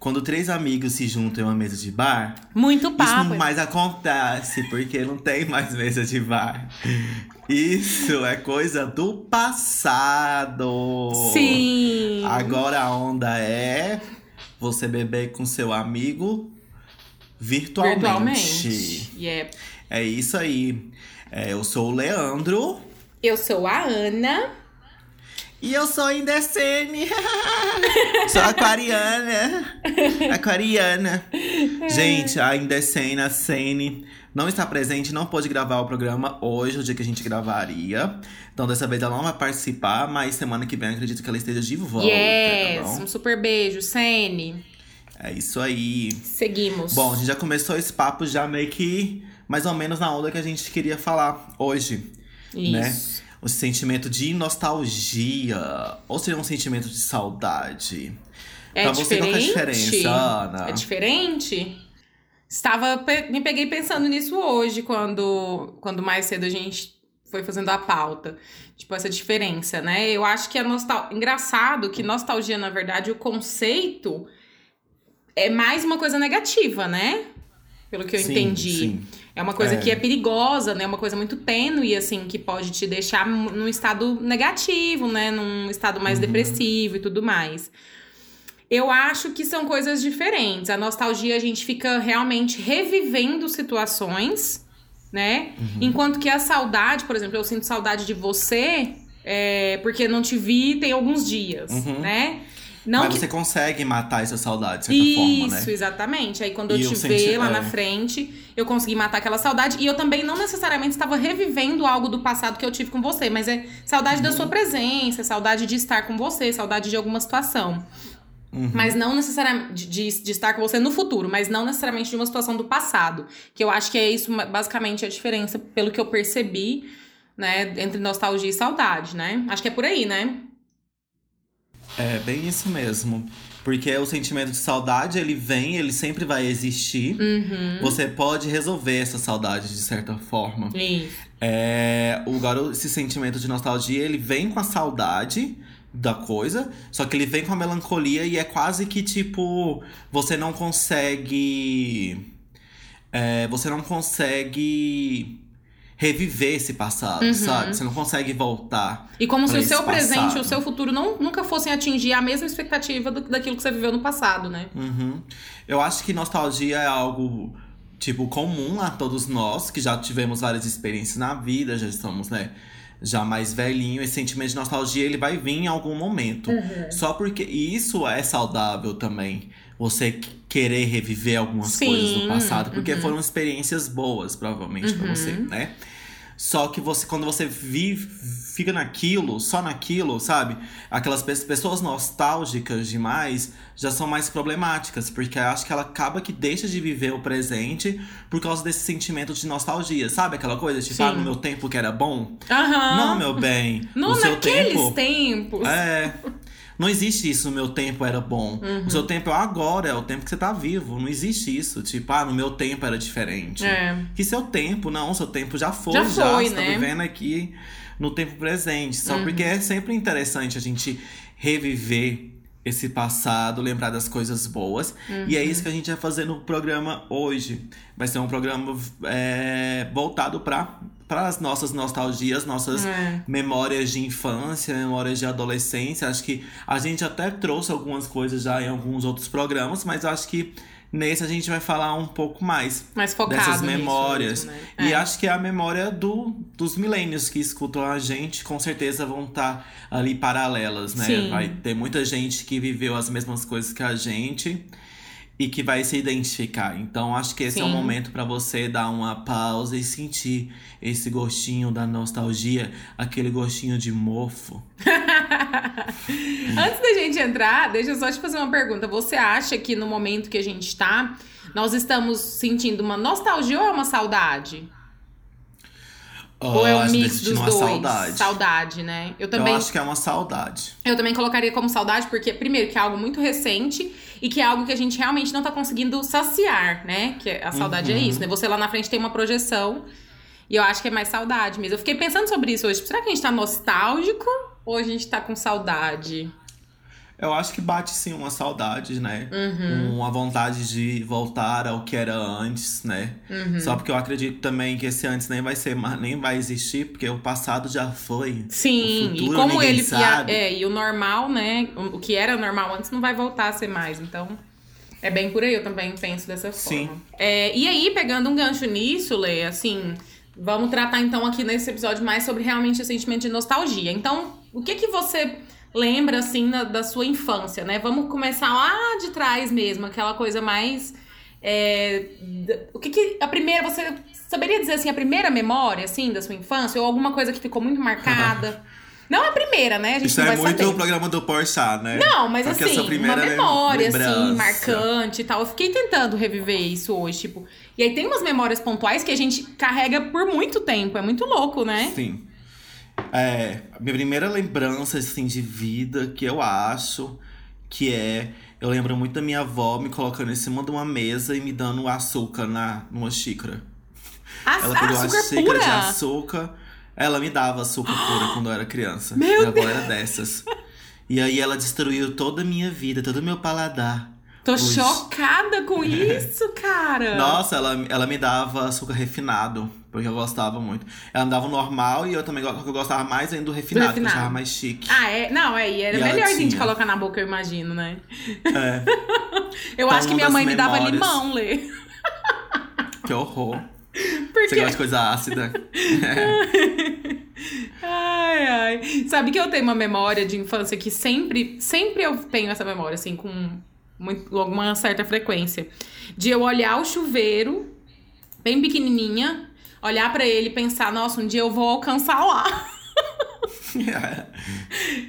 Quando três amigos se juntam em uma mesa de bar, Muito isso papo. não mais acontece, porque não tem mais mesa de bar. Isso é coisa do passado. Sim! Agora a onda é você beber com seu amigo virtualmente. Virtualmente. Yep. É isso aí. É, eu sou o Leandro. Eu sou a Ana. E eu sou Indecene. sou aquariana. Aquariana. Gente, a Indecene, a Sene, não está presente, não pôde gravar o programa hoje, o dia que a gente gravaria. Então, dessa vez ela não vai participar, mas semana que vem acredito que ela esteja de volta. tá yes! bom? um super beijo, Sene. É isso aí. Seguimos. Bom, a gente já começou esse papo já meio que mais ou menos na onda que a gente queria falar hoje. né? O sentimento de nostalgia. Ou seria um sentimento de saudade? É pra você, qual é a diferente? diferença, Ana? É diferente? Estava me peguei pensando nisso hoje quando quando mais cedo a gente foi fazendo a pauta. Tipo essa diferença, né? Eu acho que a nostalgia, engraçado que nostalgia na verdade o conceito é mais uma coisa negativa, né? Pelo que eu Sim, entendi. sim. É uma coisa É. que é perigosa, né? Uma coisa muito tênue, assim, que pode te deixar num estado negativo, né? Num estado mais Uhum. depressivo e tudo mais. Eu acho que são coisas diferentes. A nostalgia, a gente fica realmente revivendo situações, né? Uhum. Enquanto que a saudade, por exemplo, eu sinto saudade de você, é, porque não te vi tem alguns dias, Uhum. né? Não Mas que você consegue matar essa saudade, de certa isso, forma, né? exatamente. Aí quando eu E te eu ver senti- lá é. na frente, eu consegui matar aquela saudade. E eu também não necessariamente estava revivendo algo do passado que eu tive com você, mas é saudade da sua Uhum. presença, saudade de estar com você, saudade de alguma situação. Uhum. Mas não necessariamente de, de estar com você no futuro, mas não necessariamente de uma situação do passado. Que eu acho que é isso, basicamente, a diferença, pelo que eu percebi, né, entre nostalgia e saudade, né? Acho que é por aí, né? É bem isso mesmo. Porque o sentimento de saudade, ele vem, ele sempre vai existir. Uhum. Você pode resolver essa saudade de certa forma. Isso. É, o garoto, esse sentimento de nostalgia, ele vem com a saudade da coisa, só que ele vem com a melancolia e é quase que tipo, você não consegue. é, você não consegue reviver esse passado, Uhum. sabe? Você não consegue voltar. E como se o seu presente e passado. o seu futuro não, nunca fossem atingir a mesma expectativa do- daquilo que você viveu no passado, né? Uhum. Eu acho que nostalgia é algo, tipo, comum a todos nós, que já tivemos várias experiências na vida, já estamos, né, já mais velhinho. Esse sentimento de nostalgia, ele vai vir em algum momento. Só porque e isso é saudável também. Você querer reviver algumas Sim, coisas do passado, porque uhum. foram experiências boas, provavelmente, pra você, né? Só que você, quando você vive, fica naquilo, só naquilo, sabe? Aquelas pe- pessoas nostálgicas demais já são mais problemáticas, porque acho que ela acaba que deixa de viver o presente por causa desse sentimento de nostalgia, sabe? Aquela coisa, tipo, ah, Sim. no meu tempo que era bom. Aham. Não, meu bem. Não, o seu naqueles tempo. tempos. É. Não existe isso, o meu tempo era bom. Uhum. O seu tempo é agora, é o tempo que você tá vivo. Não existe isso. Tipo, ah, no meu tempo era diferente. É. Que seu tempo, não, seu tempo já foi, Já já. foi, você tá né? vivendo aqui no tempo presente. Só Uhum. porque é sempre interessante a gente reviver esse passado, lembrar das coisas boas. E é Uhum. isso que a gente vai fazer no programa hoje. Vai ser um programa é, voltado para as nossas nostalgias, nossas É. memórias de infância, memórias de adolescência. Acho que a gente até trouxe algumas coisas já em alguns outros programas, mas acho que nesse a gente vai falar um pouco mais Mais dessas memórias. mesmo, né? E É. acho que é a memória do, dos milênios que escutam a gente, com certeza vão estar ali paralelas, né? Sim. Vai ter muita gente que viveu as mesmas coisas que a gente e que vai se identificar. Então acho que esse é o Sim. momento para você dar uma pausa e sentir esse gostinho da nostalgia, aquele gostinho de mofo. Antes da gente entrar, deixa eu só te fazer uma pergunta. Você acha que no momento que a gente tá, Nós estamos sentindo uma nostalgia ou é uma saudade? Oh, ou é um mix dos dois? saudade. Saudade, né? Eu também Eu acho que é uma saudade. Eu também colocaria como saudade, porque, primeiro, que é algo muito recente e que é algo que a gente realmente não tá conseguindo saciar, né? Que a saudade é Uhum. isso, né? Você lá na frente tem uma projeção e eu acho que é mais saudade mesmo. Eu fiquei pensando sobre isso hoje. Será que a gente tá nostálgico ou a gente tá com saudade? Eu acho que bate sim uma saudade, né? Uhum. Uma vontade de voltar ao que era antes, né? Uhum. Só porque eu acredito também que esse antes nem vai ser, nem vai existir, porque o passado já foi. Sim, O e futuro como ele. Sabe. é, e o normal, né? O que era normal antes não vai voltar a ser mais. Então, é bem por aí, eu também penso dessa Sim. forma. É, e aí, pegando um gancho nisso, Lê, assim, vamos tratar então aqui nesse episódio mais sobre realmente o sentimento de nostalgia. Então, o que que você lembra, assim, na- da sua infância, né? Vamos começar lá de trás mesmo, aquela coisa mais. é, o que que. A primeira, você saberia dizer assim, a primeira memória, assim, da sua infância? Ou alguma coisa que ficou muito marcada? Não a primeira, né? A gente Isso não é vai muito saber. o programa do Porchat, né? Não, mas Qual que é a assim, uma memória, assim, marcante e tal. Eu fiquei tentando reviver isso hoje, tipo. E aí tem umas memórias pontuais que a gente carrega por muito tempo. É muito louco, né? Sim. É, a minha primeira lembrança, assim, de vida, que eu acho que é... Eu lembro muito da minha avó me colocando em cima de uma mesa e me dando açúcar na, numa xícara. A, Ela pegou açúcar uma xícara pura. de açúcar. Ela me dava açúcar pura quando eu era criança. Meu Minha avó era dessas. E aí ela destruiu toda a minha vida, todo o meu paladar. Tô Ui. chocada com isso, cara. Nossa, ela, ela me dava açúcar refinado, porque eu gostava muito. Ela me dava o normal e eu também eu gostava mais ainda do refinado, que eu refinado. achava mais chique. Ah, é? Não, é, e era E melhorzinho de colocar na boca, eu imagino, né? É, Eu Então, acho que minha mãe me dava memórias- limão, Lê. que horror. Por Você gosta de coisa ácida? Ai, ai. Sabe que eu tenho uma memória de infância que sempre, sempre eu tenho essa memória, assim, com muito, alguma certa frequência. De eu olhar o chuveiro, bem pequenininha, olhar pra ele e pensar, nossa, um dia eu vou alcançar lá.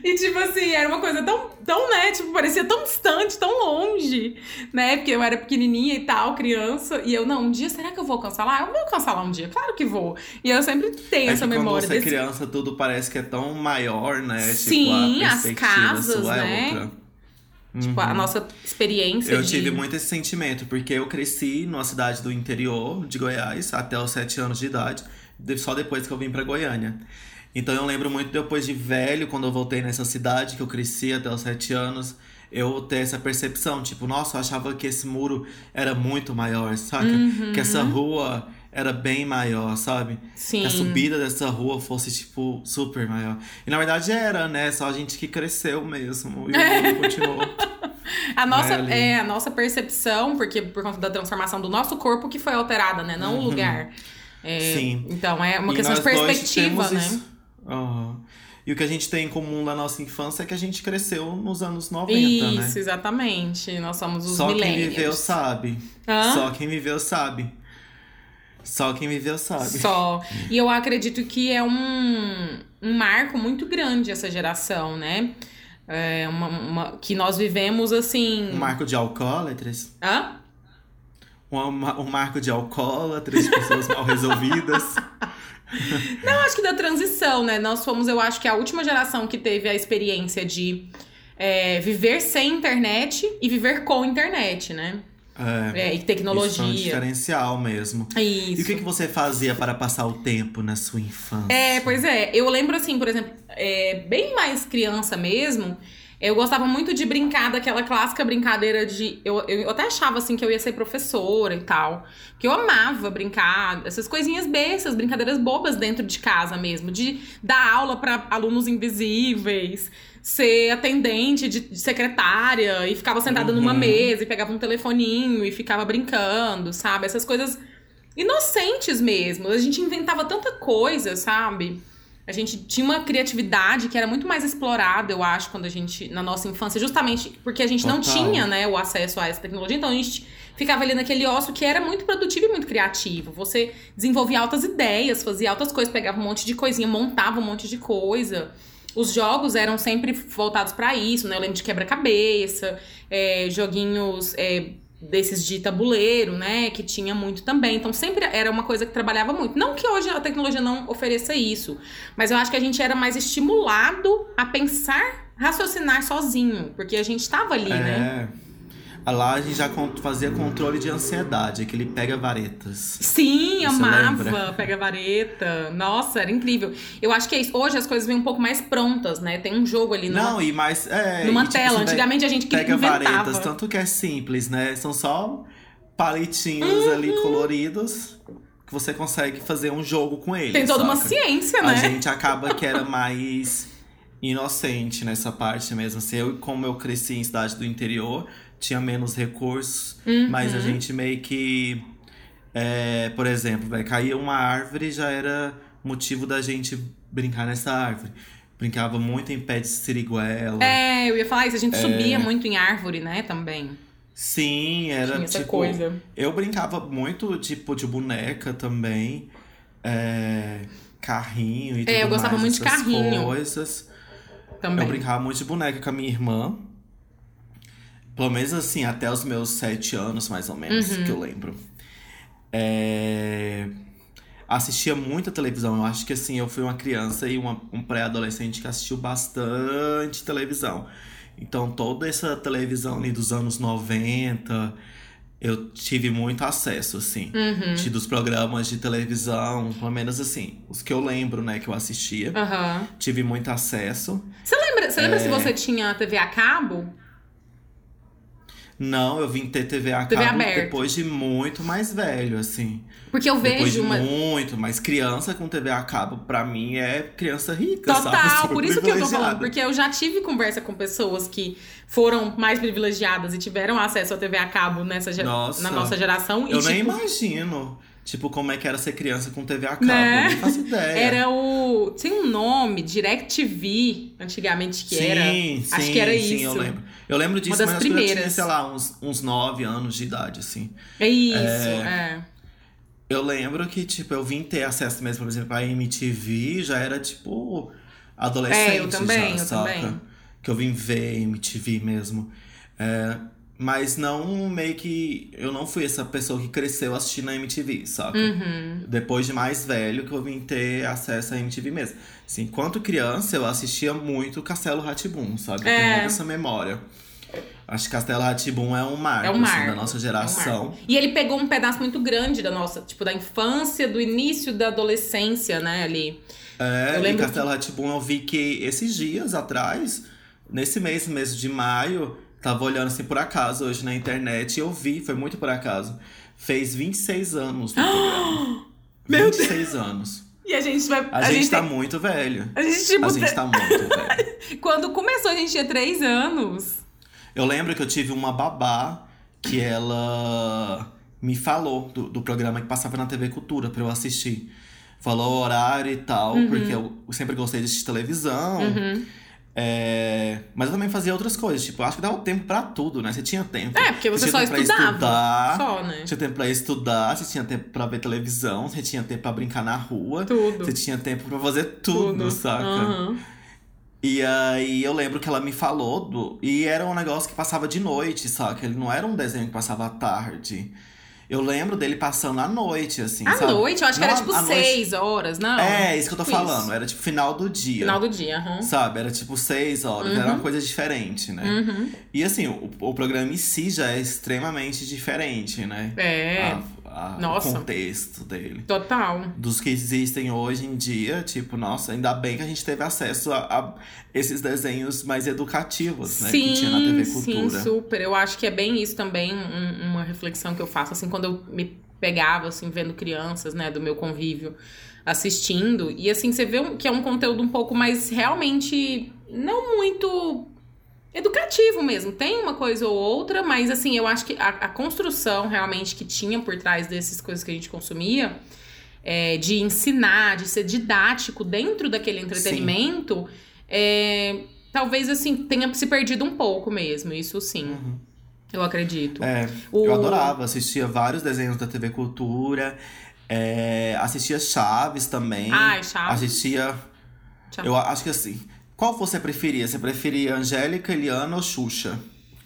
E, tipo assim, era uma coisa tão, tão, né? Tipo, parecia tão distante, tão longe, né? Porque eu era pequenininha e tal, criança. E eu, não, um dia, será que eu vou alcançar lá? Eu vou alcançar lá um dia, claro que vou. E eu sempre tenho É essa memória quando você é desse criança, tudo parece que é tão maior, né? Sim, tipo, as perspectiva casas, né? é Tipo, a nossa experiência Eu de... tive muito esse sentimento, porque eu cresci numa cidade do interior de Goiás até os sete anos de idade, de- só depois que eu vim pra Goiânia. Então eu lembro muito depois de velho, quando eu voltei nessa cidade, que eu cresci até os sete anos, eu ter essa percepção, tipo, nossa, eu achava que esse muro era muito maior, saca? Uhum. Que essa rua era bem maior, sabe? Sim. Que a subida dessa rua fosse, tipo, super maior. E na verdade era, né? Só a gente que cresceu mesmo. E o mundo continuou. A nossa, Né, é, a nossa percepção, porque por conta da transformação do nosso corpo que foi alterada, né? Não o lugar. É, Uhum. Sim. Então, é uma E questão de perspectiva, né? isso. Aham. E o que a gente tem em comum da nossa infância é que a gente cresceu nos anos 90, né? Isso, exatamente. Nós somos os Só quem millennials. viveu sabe. Hã? Só quem viveu sabe. Só quem viveu sabe. Só. E eu acredito que é um, um marco muito grande essa geração, né? É uma, uma- que nós vivemos assim. Um marco de alcoólatras. Hã? Um, um marco de alcoólatras, de pessoas mal resolvidas. Eu acho que da transição, né? Nós fomos, eu acho que a última geração que teve a experiência de é, viver sem internet e viver com internet, né? É, É, e Isso é um tecnologia. diferencial mesmo. Isso. E o que, que você fazia para passar o tempo na sua infância? É, pois é. Eu lembro assim, por exemplo, é, bem mais criança mesmo. Eu gostava muito de brincar daquela clássica brincadeira de. Eu, eu até achava assim que eu ia ser professora e tal. Que eu amava brincar, essas coisinhas bestas, brincadeiras bobas dentro de casa mesmo. De dar aula para alunos invisíveis, ser atendente de, de secretária e ficava sentada numa Uhum. mesa e pegava um telefoninho e ficava brincando, sabe? Essas coisas inocentes mesmo. A gente inventava tanta coisa, sabe? A gente tinha uma criatividade que era muito mais explorada, eu acho, quando a gente, na nossa infância, justamente porque a gente não Total. tinha, né, o acesso a essa tecnologia, então a gente ficava ali naquele ócio que era muito produtivo e muito criativo. Você desenvolvia altas ideias, fazia altas coisas, pegava um monte de coisinha, montava um monte de coisa. Os jogos eram sempre voltados pra isso, né? Eu lembro de quebra-cabeça, é, joguinhos é, desses de tabuleiro, né? Que tinha muito também. Então sempre era uma coisa que trabalhava muito. Não que hoje a tecnologia não ofereça isso, mas eu acho que a gente era mais estimulado a pensar, raciocinar sozinho, porque a gente estava ali, é. né? Lá a gente já fazia controle de ansiedade, aquele pega varetas. Sim, Você amava lembra? pega vareta. Nossa, era incrível. Eu acho que é. Hoje as coisas vêm um pouco mais prontas, né? Tem um jogo ali Não, e mais. É, numa e, tipo, tela. Antigamente a gente que pega inventava. varetas, tanto que é simples, né? São só palitinhos uhum. ali coloridos que você consegue fazer um jogo com eles. Tem toda saca? uma ciência, né? A gente acaba que era mais inocente nessa parte mesmo. Assim, eu, como eu cresci em cidade do interior, tinha menos recursos, uhum. mas a gente meio que. É, por exemplo, vai cair uma árvore já era motivo da gente brincar nessa árvore. Brincava muito em pé de siriguela. É, eu ia falar isso, a gente é... subia muito em árvore, né, também. Sim, era Tinha essa tipo. coisa. Eu brincava muito, tipo, de boneca também. É, carrinho e tudo É, eu gostava mais, muito de carrinho. Coisas. Também. Eu brincava muito de boneca com a minha irmã. Pelo menos assim, até os meus sete anos, mais ou menos, Uhum. que eu lembro. É... Assistia muita televisão. Eu acho que assim, eu fui uma criança e uma, um pré-adolescente que assistiu bastante televisão. Então, toda essa televisão ali dos anos 90, eu tive muito acesso, assim. Uhum. De- Dos programas de televisão, pelo menos assim, os que eu lembro, né, que eu assistia. Aham. Tive muito acesso. Você lembra, você lembra É. se você tinha TV a cabo? Não, eu vim ter TV a TV cabo aberta. depois de muito mais velho, assim. Porque eu depois de vejo uma. muito, mas criança com TV a cabo, pra mim, é criança rica, sabe? Total, por isso que eu tô falando. Porque eu já tive conversa com pessoas que foram mais privilegiadas e tiveram acesso à TV a cabo nessa, Nossa. na nossa geração. e, Eu nem tipo, imagino, tipo, como é que era ser criança com TV a cabo. Né? Nem faço ideia. Era o. Tem um nome, DirecTV, antigamente que sim, era. Sim, Acho que era sim, isso. eu lembro. Eu lembro disso, mas que eu tinha, primeiras. sei lá, uns, uns 9 anos de idade, assim. É isso, é. Eu lembro que, tipo, eu vim ter acesso mesmo, por exemplo, à MTV, já era, tipo, adolescente É, eu também, já, eu saca? também. Que eu vim ver MTV mesmo. É, mas não, meio que... Eu não fui essa pessoa que cresceu assistindo a MTV, saca? Uhum. Depois de mais velho que eu vim ter acesso à MTV mesmo. Assim, enquanto criança, eu assistia muito Castelo Rá-Tim-Bum, sabe? Eu É. tenho muito essa memória. Acho que Castelo Rá-Tim-Bum é um marco, É um assim, marco. da nossa É um geração. E ele pegou um pedaço muito grande da nossa, tipo, da infância, do início da adolescência, né, ali. É, Eu e lembro Castelo Rá-Tim-Bum eu vi que esses dias atrás, nesse mês, mês de maio, tava olhando assim por acaso hoje na internet e eu vi, foi muito por acaso. Fez 26 anos no programa. Meu 26 anos. E a gente vai. A, gente, tá tem- muito velho. A gente, tipo, A gente tá muito velho. quando começou, a gente tinha três anos. Eu lembro que eu tive uma babá que ela me falou do, do programa que passava na TV Cultura pra eu assistir. Falou o horário e tal, Uhum. porque eu sempre gostei de assistir televisão. É, Mas eu também fazia outras coisas, tipo, eu acho que dava tempo pra tudo, né? Você tinha tempo. É, porque você tinha só estudava. estudar, Só, né? Tinha tempo pra estudar, você tinha tempo pra ver televisão, você tinha tempo pra brincar na rua. Tudo. Você tinha tempo pra fazer tudo, saca? Aham. E aí eu lembro que ela me falou do. E era um negócio que passava de noite, saca? Ele não era um desenho que passava à tarde. Eu lembro dele passando à noite, assim. À sabe? noite, eu acho que Não era à- tipo à noite- seis horas, não? É, isso que eu tô Tipo falando. Era tipo final do dia. Final do dia, aham. Sabe? Era tipo seis horas. Era uma coisa diferente, né? Uhum. E assim, o, o programa em si já é extremamente diferente, né? É, A- a- Nossa. O contexto dele. total. Dos que existem hoje em dia, tipo, nossa, ainda bem que a gente teve acesso a, a esses desenhos mais educativos, né? sim, que tinha na TV sim, Cultura. super. Eu acho que é bem isso também, um- uma reflexão que eu faço, assim, quando eu me pegava, assim, vendo crianças, né, do meu convívio, assistindo. E, assim, você vê que é um conteúdo um pouco mais, realmente, não muito educativo mesmo. Tem uma coisa ou outra, mas, assim, eu acho que a, a construção, realmente, que tinha por trás dessas coisas que a gente consumia... é, de ensinar, de ser didático dentro daquele entretenimento, é, talvez assim tenha se perdido um pouco mesmo. Isso sim, Uhum. eu acredito. É, O- eu adorava, assistia vários desenhos da TV Cultura, é, assistia Chaves também. Ai, Chaves. Assistia. Chaves. Eu acho que assim. Qual você preferia? Você preferia Angélica, Eliana ou Xuxa?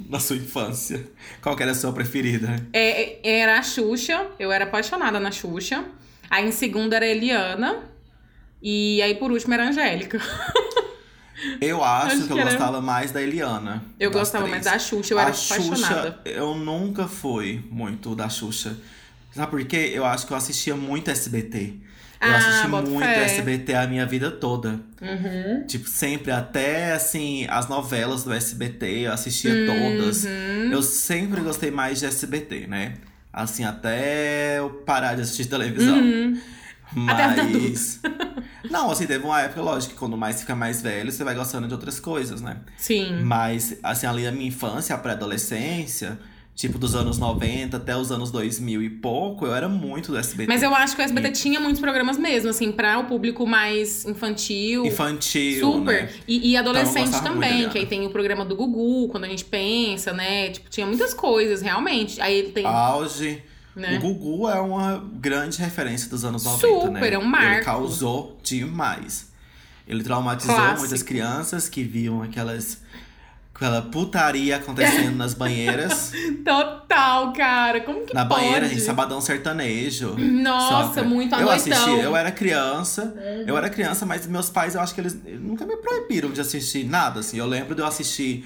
na sua infância? Qual era a sua preferida? É, era a Xuxa, eu era apaixonada na Xuxa. Aí em segunda era a Eliana. E aí por último era a Angélica. Eu acho, Acho que, eu era- gostava mais da Eliana. Eu gostava três. mais da Xuxa, eu era a Xuxa, apaixonada. eu nunca fui muito da Xuxa. Sabe por quê? Eu acho que eu assistia muito SBT. Eu Ah, assisti muito fé. SBT a minha vida toda. Uhum. Tipo, sempre, até assim, as novelas do SBT, eu assistia Uhum. todas. Eu sempre gostei mais de SBT, né? Assim, até eu parar de assistir televisão. Uhum. Mas. Não, assim, teve uma época, lógico, que quando mais fica mais velho, você vai gostando de outras coisas, né? Sim. Mas, assim, ali a minha infância, a pré-adolescência, tipo dos anos 90 até os anos 2000 e pouco, eu era muito do SBT. Mas eu acho que o SBT tinha muitos programas mesmo, assim, pra o público mais infantil. Infantil, Super. né? E, e adolescente gostava muito também, que aí tem o programa do Gugu, quando a gente pensa, né? Tipo, tinha muitas coisas, realmente. Aí ele tem. Auge. né? O Gugu é uma grande referência dos anos 90, né? Super, é um marco. Ele causou demais. Ele traumatizou Clássico. muitas crianças que viam aquelas aquela putaria acontecendo nas banheiras. Total, cara. Como que Na pode? banheira, gente, sabadão sertanejo. Nossa, saca? muito à Eu noitão. assisti, eu era criança, eu era criança, mas meus pais, eu acho que eles nunca me proibiram de assistir nada, assim. Eu lembro de eu assistir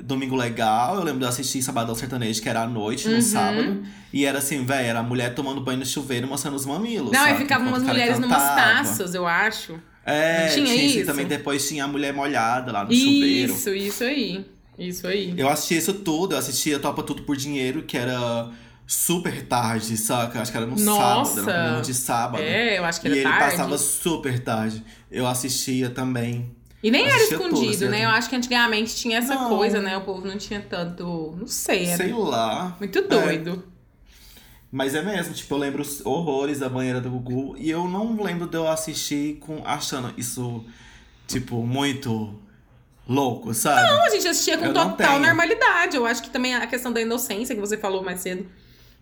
Domingo Legal, eu lembro de eu assistir Sabadão Sertanejo, que era à noite, Uhum. no sábado. E era assim, velho, era a mulher tomando banho no chuveiro mostrando os mamilos. Não, sabe? e ficavam umas mulheres numas taças, eu acho. É, Não tinha tinha isso? E também depois tinha a mulher molhada lá no chuveiro. Isso, isso aí. Isso aí. Eu assistia isso tudo, eu assistia Topa Tudo por Dinheiro, que era super tarde, saca? Acho que era no Nossa! sábado, era programa de sábado. É, eu acho que E era ele tarde. passava super tarde. Eu assistia também. E nem era tudo, escondido, né? Eu acho que antigamente tinha essa Não. coisa, né? O povo não tinha tanto. Não sei, era Sei lá. muito doido. Mas é mesmo, tipo, eu lembro os horrores da banheira do Gugu. E eu não lembro de eu assistir com achando isso, tipo, muito louco, sabe? Não, a gente assistia com Eu total normalidade. Eu acho que também a questão da inocência que você falou mais cedo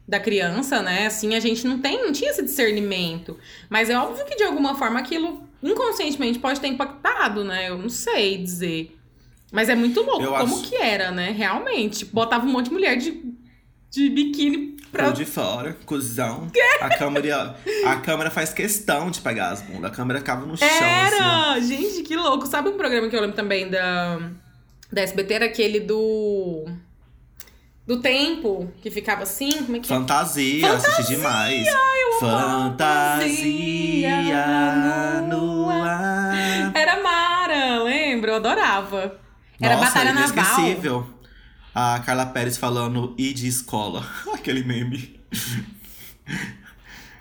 da criança, né? Assim, a gente não tem, não tinha esse discernimento. Mas é óbvio que de alguma forma aquilo inconscientemente pode ter impactado, né? Eu não sei dizer. Mas é muito louco Eu como acho- que era, né? Realmente. Botava um monte de mulher de, de biquíni pra. Ou de fora, cuzão. A câmera, a câmera faz questão de pegar as bundas. A câmera ficava no chão, assim. Era! Gente, que louco. Sabe um programa que eu lembro também da, da SBT? Era aquele do. Do tempo, que ficava assim. Como é que é? Fantasia, assisti demais. Fantasia no ar. Era Mara, lembro, eu adorava. Era Nossa, Batalha Naval. A Carla Pérez falando e de escola. Aquele meme.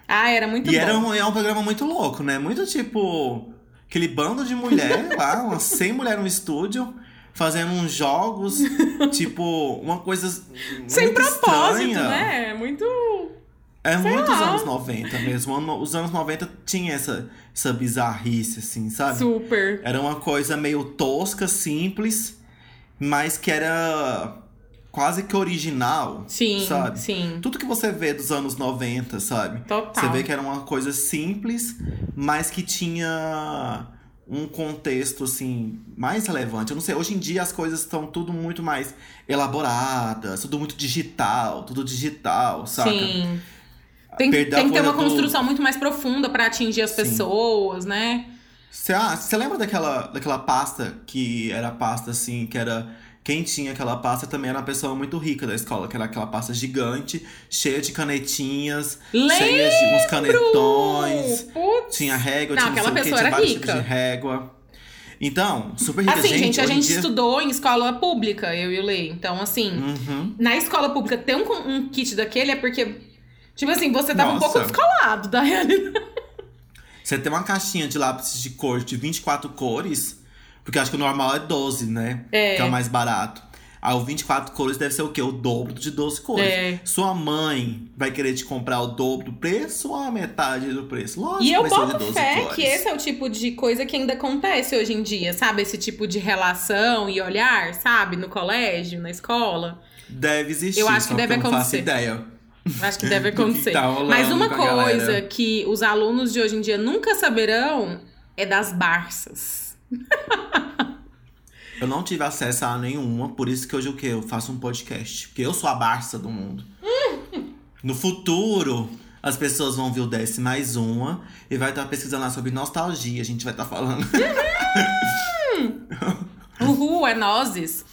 Ah, era muito e bom. era um, é um programa muito louco, né? Muito tipo. Aquele bando de mulher lá, umas 100 mulheres no estúdio, fazendo uns jogos, tipo, uma coisa. Sem propósito, estranha. né? Muito. É Sei muito os lá. anos 90 mesmo. Os anos 90 tinha essa, essa bizarrice, assim, sabe? Super. Era uma coisa meio tosca, simples, mas que era quase que original. Sim, Sabe? sim. Tudo que você vê dos anos 90, sabe? Total. Você vê que era uma coisa simples, mas que tinha um contexto, assim, mais relevante. Eu não sei, hoje em dia as coisas estão tudo muito mais elaboradas, tudo muito digital, tudo digital, saca? Sim. Tem, Perdeu a tem que ter uma do- construção muito mais profunda pra atingir as Sim. pessoas, né? Você ah, lembra daquela, daquela pasta que era pasta assim, que era. Quem tinha aquela pasta também era uma pessoa muito rica da escola, que era aquela pasta gigante, cheia de canetinhas, cheia de uns canetões. Putz. Tinha régua, Não, tinha aquela que, pessoa era rica. tipos de régua. Então, super rica. Assim, gente, a hoje em gente dia- estudou em escola pública, eu e o Lei. Então, assim, Uhum. na escola pública ter um, um kit daquele é porque, tipo assim, você tava um Nossa. pouco descolado da realidade. Você tem uma caixinha de lápis de cor de 24 cores, porque eu acho que o normal é 12, né? É. Que é o mais barato. Aí o 24 cores deve ser o quê? O dobro de 12 cores. É. Sua mãe vai querer te comprar o dobro do preço ou a metade do preço? Lógico E eu ser de boto 12 fé cores. que esse é o tipo de coisa que ainda acontece hoje em dia, sabe? Esse tipo de relação e olhar, sabe? No colégio, na escola. Deve existir, Eu acho que deve eu não faço acontecer. ideia. Acho que deve acontecer. tá Mas uma com a galera. coisa que os alunos de hoje em dia nunca saberão é das Barças. Eu não tive acesso a nenhuma, por isso que hoje o quê? Eu faço um podcast. Porque eu sou a Barça do mundo. no futuro, as pessoas vão ver o Desce Mais Uma e vai estar pesquisando lá sobre nostalgia. A gente vai estar falando. Uhul, é nozes.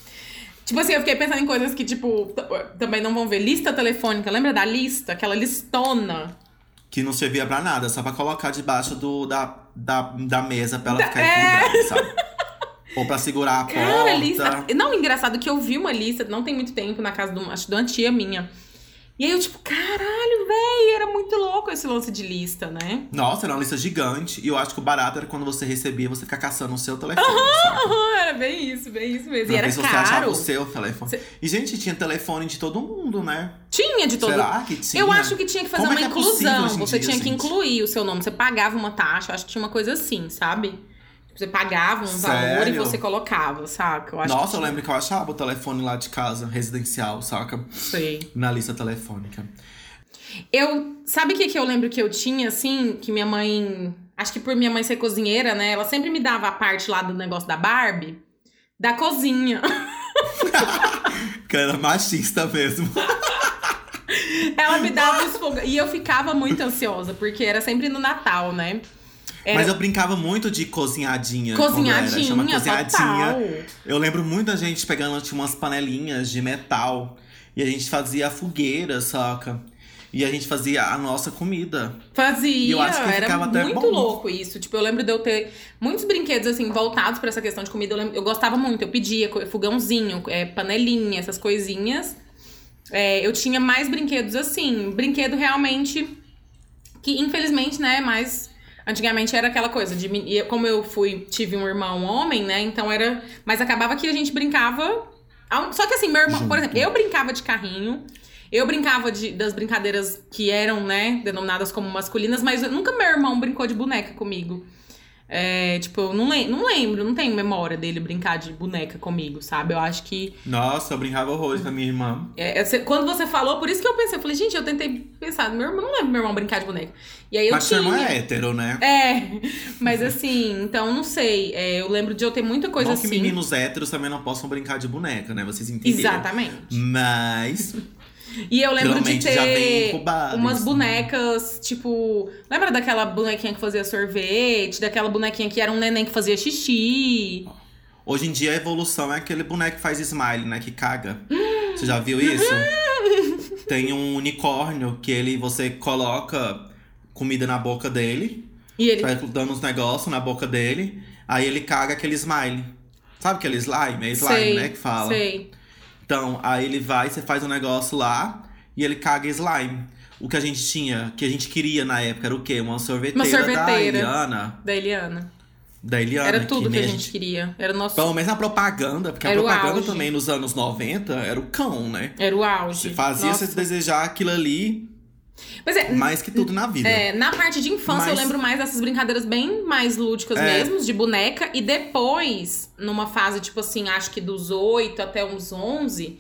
Tipo assim, eu fiquei pensando em coisas que, tipo, também não vão ver. Lista telefônica, lembra da lista? Aquela listona. Que não servia pra nada, só pra colocar debaixo do, da, da, da mesa pra ela da, ficar é... equilibrada, sabe? Ou pra segurar a Cara, porta. Lista... Não, engraçado que eu vi uma lista, não tem muito tempo, na casa do, acho, de uma tia minha. E aí eu, tipo, caralho, véi, era muito louco esse lance de lista, né? Nossa, era uma lista gigante. E eu acho que o barato era quando você recebia, você ficar caçando o seu telefone. Aham, aham, era bem isso, bem isso mesmo. Pra e era caro. você achava o seu telefone. Cê... E, gente, tinha telefone de todo mundo, né? Tinha de todo mundo. Será que tinha? Eu acho que tinha que fazer Como uma é inclusão. É você dia, tinha gente? que incluir o seu nome. Você pagava uma taxa, acho que tinha uma coisa assim, sabe? Você pagava um Sério? valor e você colocava, saca? Eu Nossa, eu lembro que eu achava o telefone lá de casa, residencial, saca? Sei. Na lista telefônica. Eu. Sabe o que, que eu lembro que eu tinha, assim? Que minha mãe. Acho que por minha mãe ser cozinheira, né? Ela sempre me dava a parte lá do negócio da Barbie. Da cozinha. que era machista mesmo. Ela me dava os fogos. E eu ficava muito ansiosa, porque era sempre no Natal, né? Era... Mas eu brincava muito de cozinhadinha. Cozinhadinha, Chama cozinhadinha. Total. Eu lembro muita gente pegando tinha umas panelinhas de metal. E a gente fazia fogueira, saca? E a gente fazia a nossa comida. Fazia, e eu acho que era muito louco isso. Tipo, eu lembro de eu ter muitos brinquedos, assim, voltados para essa questão de comida. Eu, lembro, eu gostava muito, eu pedia fogãozinho, é, panelinha, essas coisinhas. É, eu tinha mais brinquedos assim. Brinquedo realmente que, infelizmente, né, mais Antigamente era aquela coisa de como eu fui, tive um irmão homem, né? Então era, mas acabava que a gente brincava só que assim, meu irmão, por exemplo, eu brincava de carrinho. Eu brincava de, das brincadeiras que eram, né, denominadas como masculinas, mas nunca meu irmão brincou de boneca comigo. É, tipo, eu não, lem não lembro, não tenho memória dele brincar de boneca comigo, sabe? Eu acho que. Nossa, eu brincava horrores com a minha irmã. É, é quando você falou, por isso que eu pensei, eu falei, gente, eu tentei pensar, meu irmão, não lembro meu irmão brincar de boneca. E aí eu mas tinha. Mas seu irmão é hétero, né? É, mas assim, então não sei. É, eu lembro de eu ter muita coisa não assim. que meninos héteros também não possam brincar de boneca, né? Vocês entenderam? Exatamente. Mas. E eu lembro de ter umas bonecas, tipo. Lembra daquela bonequinha que fazia sorvete? Daquela bonequinha que era um neném que fazia xixi? Hoje em dia a evolução é aquele boneco que faz smile, né? Que caga. Você já viu isso? Tem um unicórnio que ele você coloca comida na boca dele. E ele vai dando uns negócios na boca dele. Aí ele caga aquele smile. Sabe aquele slime? É slime, sei, né? Que fala. Sei. Então, aí ele vai, você faz um negócio lá e ele caga slime. O que a gente tinha, que a gente queria na época era o quê? Uma sorveteira, Uma sorveteira da Eliana. Da Eliana. Da Eliana. Era tudo que, que a gente queria. Era o nosso. Pelo menos na propaganda, porque era a propaganda também nos anos 90 era o cão, né? Era o auge. Você fazia Nossa. você desejar aquilo ali mas é, mais que tudo na vida. É, na parte de infância, Mas... eu lembro mais dessas brincadeiras bem mais lúdicas é. mesmo, de boneca. E depois, numa fase, tipo assim, acho que dos 8 até uns 11,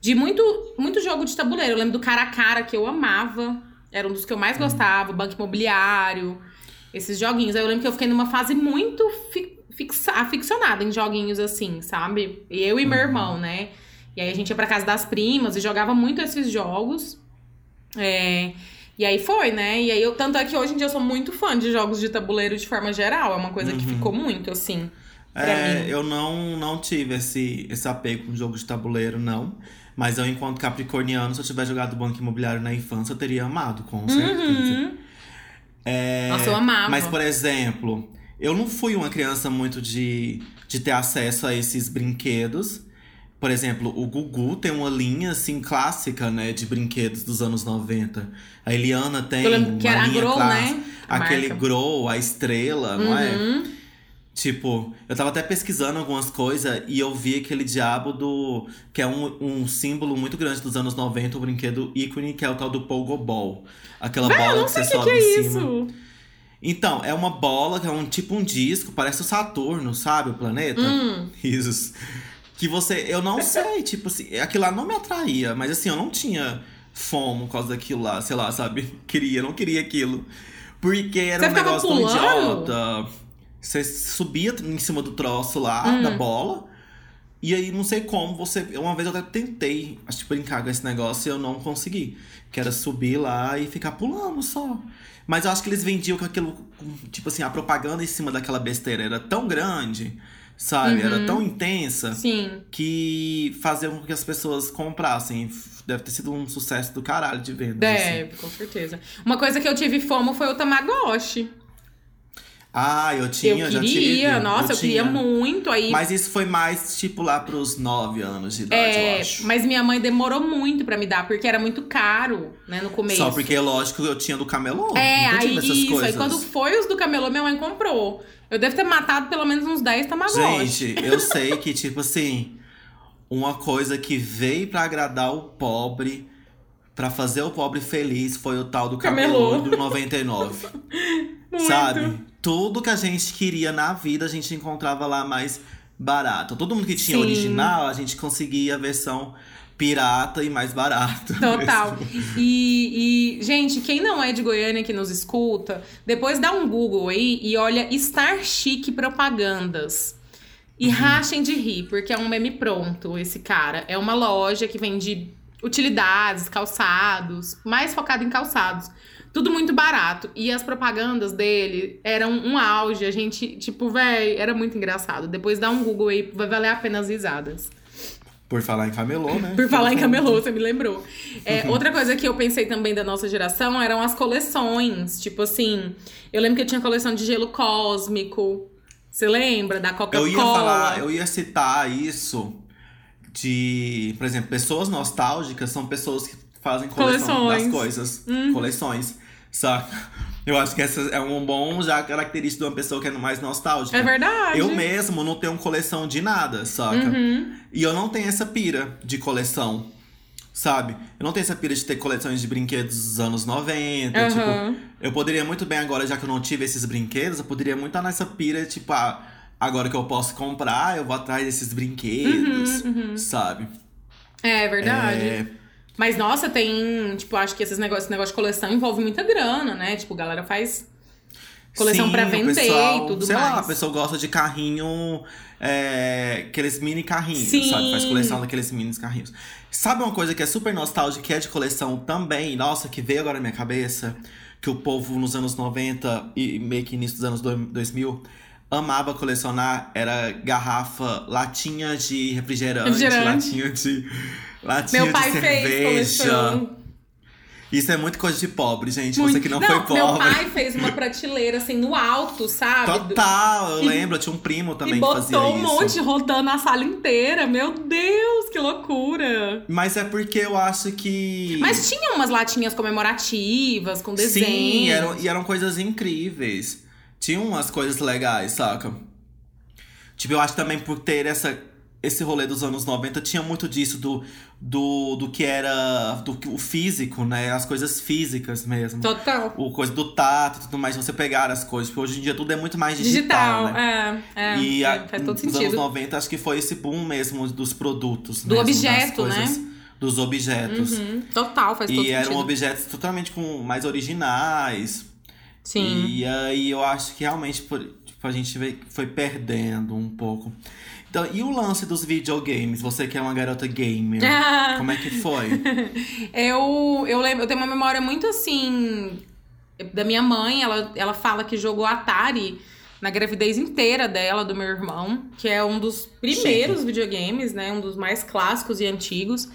de muito, muito jogo de tabuleiro. Eu lembro do cara a cara, que eu amava. Era um dos que eu mais hum. gostava. Banco Imobiliário, esses joguinhos. Aí eu lembro que eu fiquei numa fase muito fi, fixa, aficionada em joguinhos assim, sabe? Eu e meu uhum. irmão, né? E aí a gente ia pra casa das primas e jogava muito esses jogos. É, e aí foi, né? E aí eu, tanto é que hoje em dia eu sou muito fã de jogos de tabuleiro de forma geral. É uma coisa uhum. que ficou muito, assim. É, eu não, não tive esse, esse apego com jogo de tabuleiro, não. Mas eu, enquanto capricorniano, se eu tivesse jogado Banco Imobiliário na infância, eu teria amado, com uhum. certeza. Uhum. É, Nossa, eu amava. Mas, por exemplo, eu não fui uma criança muito de, de ter acesso a esses brinquedos. Por exemplo, o Gugu tem uma linha, assim, clássica, né? De brinquedos dos anos 90. A Eliana tem uma que era linha Grow, clássica. Né? Aquele marca. Grow, a estrela, uhum. não é? Uhum. Tipo, eu tava até pesquisando algumas coisas e eu vi aquele diabo do. que é um, um símbolo muito grande dos anos 90, o brinquedo ícone, que é o tal do Pogo Ball. Aquela Véi, bola que você sobe que é em cima. Isso? Então, é uma bola que é um tipo um disco, parece o Saturno, sabe? O planeta. Hum. Isso. Que você. Eu não sei, tipo assim, aquilo lá não me atraía, mas assim, eu não tinha fomo por causa daquilo lá, sei lá, sabe? Queria, não queria aquilo. Porque era você um negócio pulando? tão idiota. Você subia em cima do troço lá, hum. da bola. E aí, não sei como, você. Uma vez eu até tentei, acho que brincar com esse negócio e eu não consegui. Que era subir lá e ficar pulando só. Mas eu acho que eles vendiam com aquilo. Tipo assim, a propaganda em cima daquela besteira era tão grande, sabe? Era Uhum. tão intensa Sim. que fazia com que as pessoas comprassem. Deve ter sido um sucesso do caralho de vendas. assim. Deve, com certeza. Uma coisa que eu tive fomo foi o Tamagotchi. Ah, eu tinha, eu já queria, nossa, eu, queria tinha. muito. Aí Mas isso foi mais, tipo, lá pros 9 anos de idade, eu É, acho. mas minha mãe demorou muito pra me dar, porque era muito caro, né, no começo. Só porque, lógico, eu tinha do camelô. É, aí isso. coisas. Aí quando foi os do camelô, minha mãe comprou. Eu devo ter matado pelo menos uns 10 tamagotchi. Gente, eu sei que, tipo assim, uma coisa que veio pra agradar o pobre, pra fazer o pobre feliz, foi o tal do camelô, Camelô. do 99. Sabe? Tudo que a gente queria na vida, a gente encontrava lá mais barato. Todo mundo que tinha Sim. original, a gente conseguia a versão pirata e mais barata. Total. E, e, gente, quem não é de Goiânia que nos escuta, depois dá um Google aí e olha Star Chic Propagandas. E rachem de rir, porque é um meme pronto esse cara. É uma loja que vende utilidades, calçados, mais focado em calçados. Tudo muito barato. E as propagandas dele eram um auge. A gente, tipo, véi, era muito engraçado. Depois dá um Google aí, vai valer a pena as risadas. Por falar em camelô, né? Por falar em camelô, você me lembrou. É, outra coisa que eu pensei também da nossa geração eram as coleções. Tipo assim, eu lembro que eu tinha coleção de gelo cósmico. Você lembra? Da Eu Coca-Cola. ia falar, eu ia citar isso de, por exemplo, pessoas nostálgicas são pessoas que fazem coleção Coleções. das coisas, Uhum. coleções, saca? Eu acho que essa é um bom já característica de uma pessoa que é mais nostálgica. É verdade. Eu mesmo não tenho coleção de nada, saca? Uhum. E eu não tenho essa pira de coleção, sabe? Eu não tenho essa pira de ter coleções de brinquedos dos anos 90, Aham. tipo... Eu poderia muito bem agora, já que eu não tive esses brinquedos, eu poderia muito estar nessa pira, tipo, ah, agora que eu posso comprar, eu vou atrás desses brinquedos, Uhum, sabe? É verdade. É, Mas, nossa, tem. Tipo, acho que esses negócios, esse negócio de coleção envolve muita grana, né? Tipo, a galera faz coleção sim, pra vender pessoal, e tudo sei mais. lá, a pessoa gosta de carrinho, é, aqueles mini carrinhos, Sim. sabe? Faz coleção daqueles mini carrinhos. Sabe uma coisa que é super nostálgica, que é de coleção também, nossa, que veio agora na minha cabeça, que o povo nos anos 90 e meio que início dos anos dois- 2000 amava colecionar, era garrafa, latinha de refrigerante, Refrigerante. latinha de latinha Meu pai de fez cerveja. coleção. Isso é muito coisa de pobre, gente. Muito. Você que não, foi pobre. Meu pai fez uma prateleira assim no alto, sabe? Total, eu lembro, eu tinha um primo também e que fazia botou um isso. monte rodando a sala inteira. Meu Deus, que loucura! Mas é porque eu acho que. Mas tinha umas latinhas comemorativas, com desenho. Sim, eram, e eram coisas incríveis. Tinha umas coisas legais, saca? Tipo, eu acho também por ter essa, esse rolê dos anos 90, tinha muito disso do, do, do que era do, o físico, né? As coisas físicas mesmo. Total. O coisa do tato e tudo mais, você pegar as coisas. Porque hoje em dia tudo é muito mais digital, Digital, né? é, é, e é, a- faz todo nos anos sentido. 90, acho que foi esse boom mesmo dos produtos. Do mesmo, objeto, né? coisas- Dos objetos. Uhum, Total, faz todo E eram sentido. objetos totalmente com mais originais. Sim. E aí eu acho que realmente por- tipo, a gente foi perdendo um pouco. Então, e o lance dos videogames? Você que é uma garota gamer, como é que foi? Eu, eu lembro, eu tenho uma memória muito assim da minha mãe, ela, ela fala que jogou Atari na gravidez inteira dela, do meu irmão, que é um dos primeiros videogames, né? Um dos mais clássicos e antigos.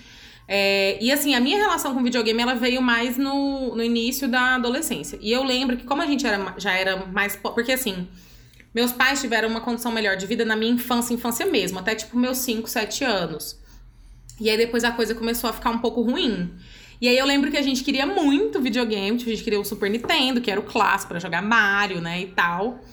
É, e assim, a minha relação com videogame ela veio mais no, no início da adolescência. E eu lembro que, como a gente era, já era mais. po- Porque assim, meus pais tiveram uma condição melhor de vida na minha infância, infância mesmo, até tipo meus 5, 7 anos. E aí depois a coisa começou a ficar um pouco ruim. E aí eu lembro que a gente queria muito videogame, tipo, a gente queria o Super Nintendo, que era o clássico pra jogar Mario, né, e tal.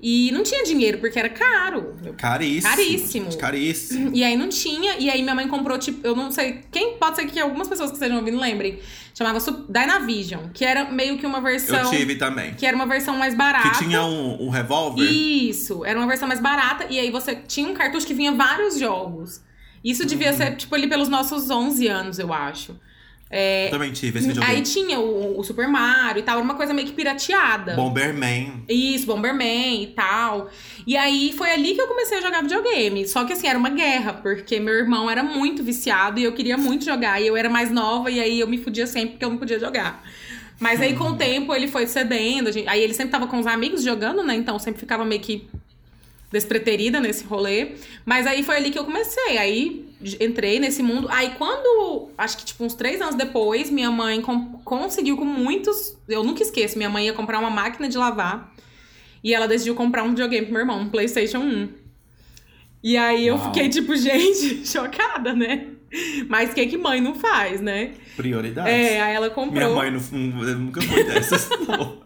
E não tinha dinheiro porque era caro. Caríssimo. Caríssimo. Caríssimo. E aí não tinha, e aí minha mãe comprou, tipo, eu não sei, quem pode ser que algumas pessoas que estejam ouvindo lembrem, chamava Dynavision, que era meio que uma versão Eu tive também. que era uma versão mais barata. Que tinha um, um revólver. Isso, era uma versão mais barata e aí você tinha um cartucho que vinha vários jogos. Isso devia Uhum. ser, tipo, ali pelos nossos 11 anos, eu acho. É, Também tive esse videogame. aí tinha o, o Super Mario e tal, era uma coisa meio que pirateada. Bomberman. Isso, Bomberman e tal. E aí foi ali que eu comecei a jogar videogame. Só que assim, era uma guerra, porque meu irmão era muito viciado e eu queria muito jogar. E eu era mais nova e aí eu me fudia sempre porque eu não podia jogar. Mas aí com o tempo ele foi cedendo. gente- aí ele sempre tava com os amigos jogando, né? Então sempre ficava meio que despreterida nesse rolê. Mas aí foi ali que eu comecei. Aí entrei nesse mundo. Aí quando, acho que tipo uns três anos depois, minha mãe conseguiu com muitos. Eu nunca esqueço, minha mãe ia comprar uma máquina de lavar. E ela decidiu comprar um videogame pro meu irmão, um PlayStation 1. E aí eu Uau. fiquei tipo, gente, chocada, né? Mas o que que mãe não faz, né? Prioridades. É, aí ela comprou. Minha mãe não- nunca foi dessas, não.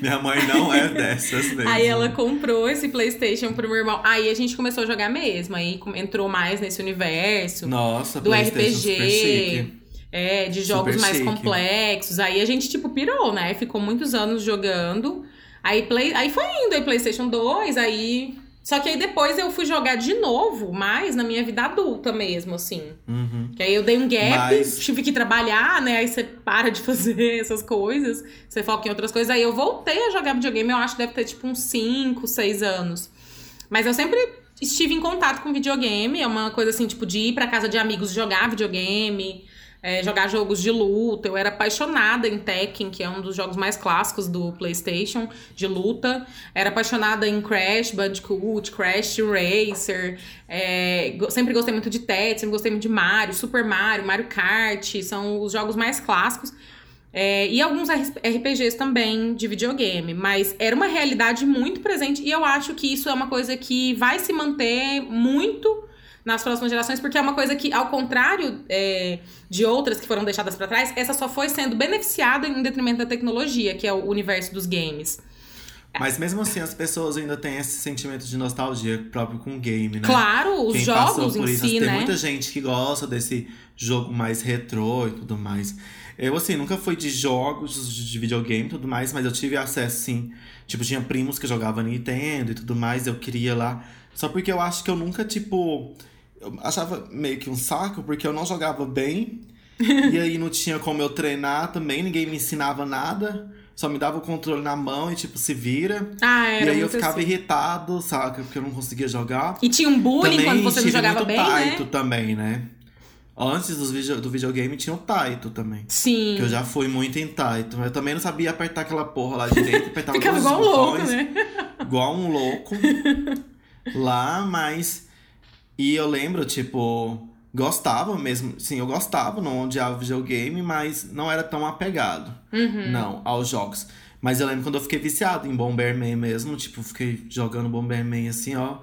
Minha mãe não é dessas mesmo. Aí ela comprou esse PlayStation pro meu irmão. Aí a gente começou a jogar mesmo. Aí entrou mais nesse universo Nossa, do RPG. É, de jogos Super mais chique. complexos. Aí a gente, tipo, pirou, né? Ficou muitos anos jogando. Aí, play... aí foi indo, aí PlayStation 2, aí. Só que aí depois eu fui jogar de novo, mais na minha vida adulta mesmo, assim. Uhum. Que aí eu dei um gap, Mas- tive que trabalhar, né? Aí você para de fazer essas coisas, você foca em outras coisas. Aí eu voltei a jogar videogame, eu acho que deve ter tipo uns 5, 6 anos. Mas eu sempre estive em contato com videogame, é uma coisa assim, tipo, de ir pra casa de amigos jogar videogame, é, jogar jogos de luta. Eu era apaixonada em Tekken, que é um dos jogos mais clássicos do PlayStation, de luta. Era apaixonada em Crash, Bandicoot, Crash Racer. É, sempre gostei muito de Tetris, sempre gostei muito de Mario, Super Mario, Mario Kart. São os jogos mais clássicos. É, e alguns RPGs também de videogame, mas era uma realidade muito presente e eu acho que isso é uma coisa que vai se manter muito nas próximas gerações, porque é uma coisa que, ao contrário é, de outras que foram deixadas pra trás, essa só foi sendo beneficiada em detrimento da tecnologia, que é o universo dos games. Mas mesmo assim, as pessoas ainda têm esse sentimento de nostalgia próprio com o game, né? Claro, os Quem jogos por em isso, si, tem né? muita gente que gosta desse jogo mais retrô e tudo mais. Eu, assim, nunca fui de jogos de videogame e tudo mais, mas eu tive acesso, sim. Tipo, tinha primos que jogavam Nintendo e tudo mais, eu queria lá. Só porque eu acho que eu nunca, tipo. Eu achava meio que um saco, porque eu não jogava bem. e aí não tinha como eu treinar também, ninguém me ensinava nada. Só me dava o controle na mão e, tipo, se vira. Ah, e era aí eu ficava assim. irritado, saca? Porque eu não conseguia jogar. E tinha um bullying Também quando você não jogava bem, Taito né? também, né? Antes dos video, do videogame tinha o Taito também. Sim. Que eu já fui muito em Taito. Eu também não sabia apertar aquela porra lá direito. Apertava Ficava igual um louco, né? Igual um louco. lá, mas... E eu lembro, tipo... Gostava mesmo. Sim, eu gostava, não odiava videogame, mas não era tão apegado. Uhum. Não, aos jogos. Mas eu lembro quando eu fiquei viciado em Bomberman mesmo. Tipo, fiquei jogando Bomberman assim, ó.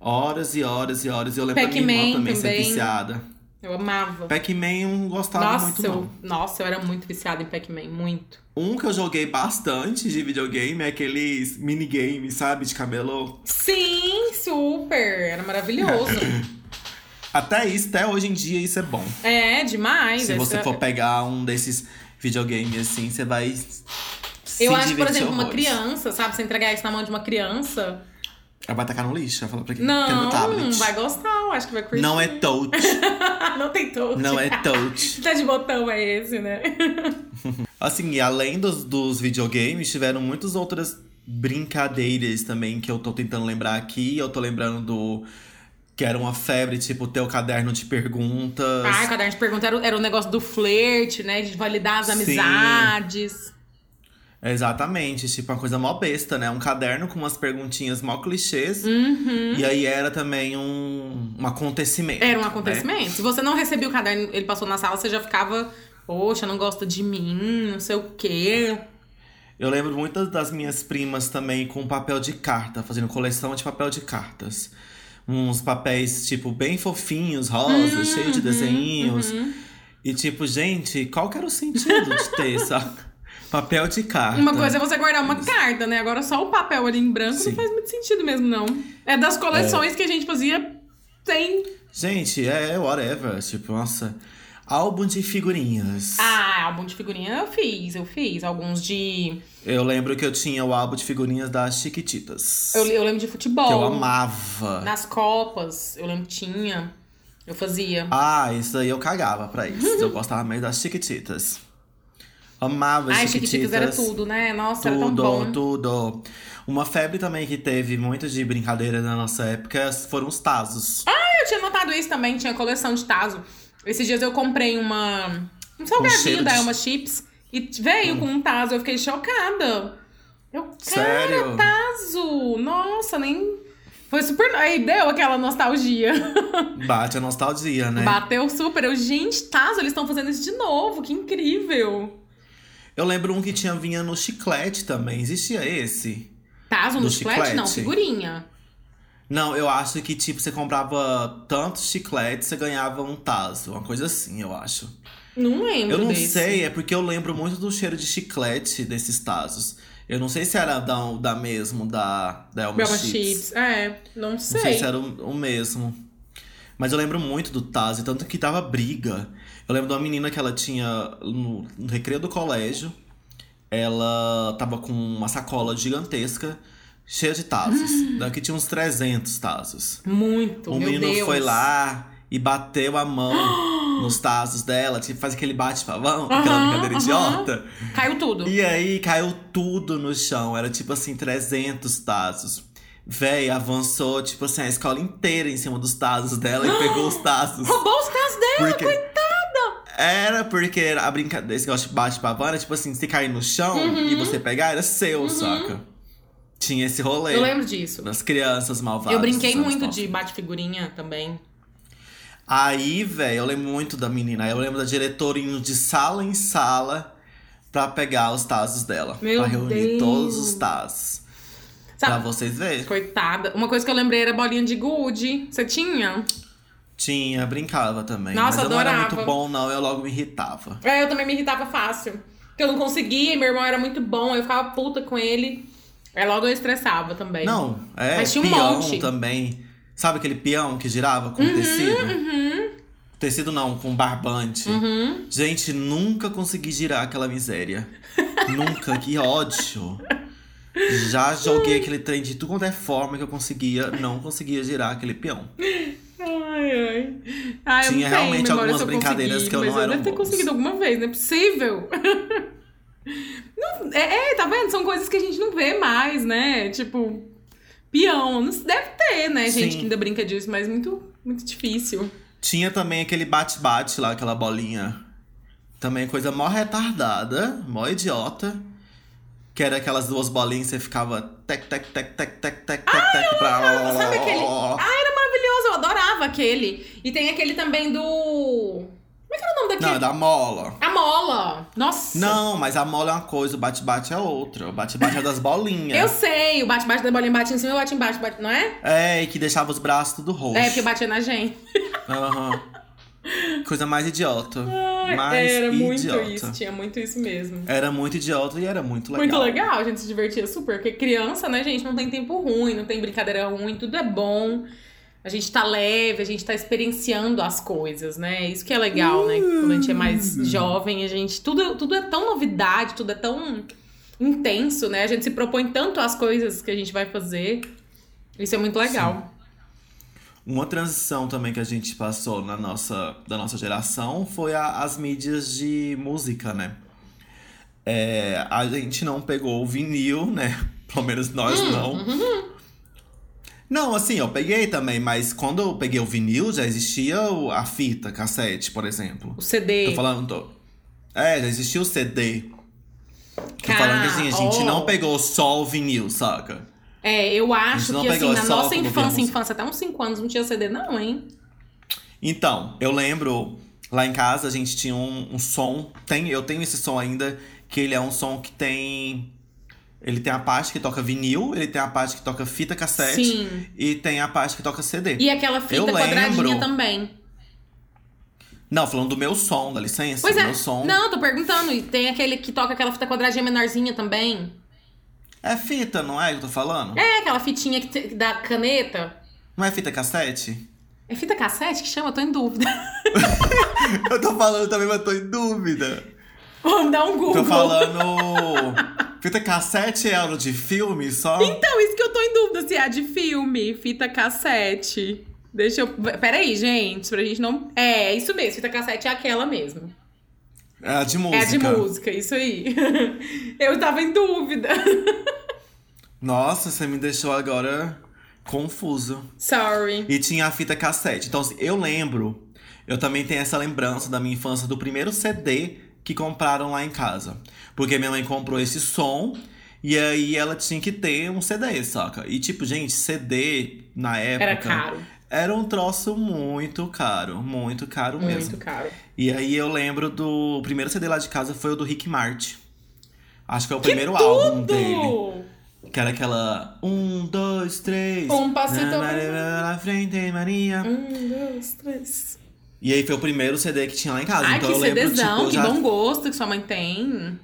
Horas e horas e horas. E eu lembro da minha irmã Pac-Man também, ser também. viciada. Eu amava. Pac-Man eu não gostava Nossa, muito, não. eu, nossa, eu era muito viciada em Pac-Man, muito. Um que eu joguei bastante de videogame é aqueles minigames, sabe? De camelô. Sim, super! Era maravilhoso. Até isso, até hoje em dia, isso é bom. é, demais. Se você Essa- for pegar um desses videogames assim, você vai. se Eu acho por exemplo, uma horrores. criança, sabe? Você entregar isso na mão de uma criança. Ela vai tacar no lixo, vai falar pra quem? Não, tablet. vai gostar, eu acho que vai curtir. Não é touch. não tem touch. não é touch. Tá de botão é esse, né? Assim, e além dos, dos videogames, tiveram muitas outras brincadeiras também que eu tô tentando lembrar aqui. Eu tô lembrando do. Que era uma febre, tipo, ter o caderno de perguntas. Ah, o caderno de pergunta era, era o negócio do flerte, né? De validar as Sim. Exatamente, tipo, uma coisa mó besta, né? Um caderno com umas perguntinhas mó clichês. Uhum. E aí era também um, um acontecimento. Era um né? acontecimento. Se você não recebia o caderno, ele passou na sala, você já ficava, poxa, não gosta de mim, não sei o quê. Eu lembro muitas das minhas primas também com papel de carta, fazendo coleção de papel de cartas. Uns papéis, tipo, bem fofinhos, rosas, cheio de desenhos. uhum. E tipo, gente, qual que era o sentido de ter essa papel de carta? Uma coisa é você guardar uma carta, né? Agora só o papel ali em branco Sim. não faz muito sentido mesmo, não. É das coleções que a gente fazia sem. Gente, é whatever. Tipo, nossa. Álbum de figurinhas. Ah, álbum de figurinha eu fiz, eu fiz. Alguns de. Eu lembro que eu tinha o álbum de figurinhas das Chiquititas. Eu, eu lembro de futebol. Que eu amava. Nas Copas, eu lembro que tinha. Eu fazia. Ah, isso aí eu cagava pra isso. eu gostava mais das Chiquititas. Amava Ai, Chiquititas. Chiquititas era tudo, né? Nossa, era tão Tudo, bom. tudo. Uma febre também que teve muito de brincadeira na nossa época foram os Tazos. Eu tinha notado isso também, tinha coleção de Tazo. Esses dias eu comprei uma. Um salgadinho da de- Elma Chips e veio com um Tazo. Eu fiquei chocada. Eu, cara, Sério? Tazo! Nossa, nem. Foi super. Aí deu aquela nostalgia. Bate a nostalgia, né? Bateu super. Eu, gente, Tazo, eles estão fazendo isso de novo. Que incrível. Eu lembro um que tinha vinha no chiclete também. Existia esse? Tazo no Do chiclete? Não, chiclete? figurinha. Não, eu acho que, tipo, você comprava tantos chicletes, você ganhava um tazo. Uma coisa assim, eu acho. Não lembro Eu não desse. sei, é porque eu lembro muito do cheiro de chiclete desses tazos. Eu não sei se era da, da mesmo, da, da Elma Chips. Chips. É, não Não sei. sei se era o, o mesmo. Mas eu lembro muito do Tazo, tanto que tava briga. Eu lembro de uma menina que ela tinha no, no recreio do colégio. Ela tava com uma sacola gigantesca, cheia de Tazos. Daqui tinha uns 300 Tazos. Muito, O menino Deus. foi lá e bateu a mão nos Tazos dela, tipo, faz aquele bate-pavão, aquela Aham, brincadeira aham. idiota. Caiu tudo. E aí caiu tudo no chão. Era tipo assim, 300 tazos. Véi, avançou, tipo assim, a escola inteira em cima dos tazos dela e pegou os tazos. Roubou os tazos dela, Porque... coitada! Era porque a brincadeira, esse negócio de bate pavão era tipo assim, se cair no chão Uhum. e você pegar, era seu, saca? Tinha esse rolê. Eu lembro disso. Das crianças malvadas. Eu brinquei muito 90. de bate-figurinha também. Aí, velho, eu lembro muito da menina. Eu lembro da diretora indo de sala em sala pra pegar os tazos dela. Meu pra reunir Deus. todos os tazos. Pra Sabe? vocês verem. Coitada. Uma coisa que eu lembrei era bolinha de gude. Você tinha? Tinha, brincava também. Nossa, mas eu não era muito bom, não. Eu logo me irritava. É, eu também me irritava fácil. Porque eu não conseguia, meu irmão era muito bom, eu ficava puta com ele. Aí logo eu estressava também. Não, é Mas tinha um peão monte. Uhum, também. Sabe aquele peão que girava com tecido? Tecido não, com barbante. Uhum. Gente, nunca consegui girar aquela miséria. nunca, que ódio. Já joguei aquele trem de tudo quanto é forma que eu conseguia, não conseguia girar aquele peão. Ai, ai. Ai, eu Tinha realmente algumas brincadeiras que eu não era devo ter bons. conseguido alguma vez, não é possível. Não- é, é, tá vendo? São coisas que a gente não vê mais, né? Tipo, peão. Não deve ter, né? Gente Sim. que ainda brinca disso, mas muito, muito difícil. Tinha também aquele bate-bate lá, aquela bolinha. Também coisa mó retardada, mó idiota. Que era aquelas duas bolinhas, você ficava tec, tec, tec, tec, tec, tec, tec, tec, pra... Sabe aquele. Ah, adorava aquele. E tem aquele também do. Como é que era o nome daquele? Não, é da mola. A mola. Nossa. Não, mas a mola é uma coisa, o bate-bate é outra. O bate-bate é das bolinhas. Eu sei, o bate-bate da bolinha bate em cima e bate embaixo, bate, não é? É, e que deixava os braços tudo roxo. É, porque batia na gente. Aham. Coisa mais idiota. mais era muito idiota. isso, tinha muito isso mesmo. Era muito idiota e era muito legal. Muito legal, a gente se divertia super. Porque criança, né, gente, não tem tempo ruim, não tem brincadeira ruim, tudo é bom. A gente tá leve, a gente tá experienciando as coisas, né? Isso que é legal, né? Quando a gente é mais jovem, a gente. Tudo, tudo é tão novidade, tudo é tão intenso, né? A gente se propõe tanto às coisas que a gente vai fazer. Isso é muito legal. Uma transição também que a gente passou na nossa, da nossa geração foi a- as mídias de música, né? É, a gente não pegou o vinil, né? Pelo menos nós Hum, não. uhum. Não, assim, eu peguei também, mas quando eu peguei o vinil, já existia a fita, cassete, por exemplo. O CD. Tô falando. Tô... É, já existia o CD. Tô falando que assim, a gente ó. não pegou só o vinil, saca? É, eu acho que assim, na nossa infância, infância, até uns 5 anos, não tinha CD, não, hein? Então, eu lembro, lá em casa a gente tinha um, um som. Tem, eu tenho esse som ainda, que ele é um som que tem. Ele tem a parte que toca vinil, ele tem a parte que toca fita cassete Sim. e tem a parte que toca CD. E aquela fita Eu quadradinha lembro. também. Não, falando do meu som, dá licença. Pois do é. meu som. Não, tô perguntando. E tem aquele que toca aquela fita quadradinha menorzinha também. É fita, não é que eu tô falando? É, aquela fitinha que te- da caneta. Não é fita cassete? É fita cassete que chama? Eu tô em dúvida. Eu tô falando também, mas tô em dúvida. Vamos dar um Google. Tô falando. Fita cassete é de filme só? Então, isso que eu tô em dúvida se é de filme. Fita cassete. Deixa eu. Peraí, gente, pra gente não. É, isso mesmo, fita cassete é aquela mesmo. É a de música. É a de música, isso aí. Eu tava em dúvida. Nossa, você me deixou agora confuso. Sorry. E tinha a fita cassete. Então, assim, eu lembro, eu também tenho essa lembrança da minha infância do primeiro CD que compraram lá em casa. Porque minha mãe comprou esse som e aí ela tinha que ter um CD, saca? E tipo, gente, CD na época. Era caro. Era um troço muito caro, muito caro Muito mesmo. caro. E aí eu lembro do o primeiro CD lá de casa foi o do Rick Martin. Acho que é o primeiro álbum dele. Tudo! Que era aquela. Um, dois, três. Um passito. Na, na, na, na frente, Maria. Um, dois, três. E aí foi o primeiro CD que tinha lá em casa. Ai, então que eu lembro, CDzão, tipo, eu que já, bom gosto que sua mãe tem.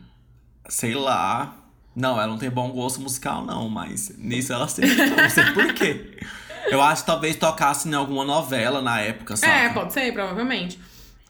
Sei lá. Não, ela não tem bom gosto musical, não, mas nisso ela sempre. não sei por quê. Eu acho que talvez tocasse em alguma novela na época, sabe? É, pode ser, provavelmente.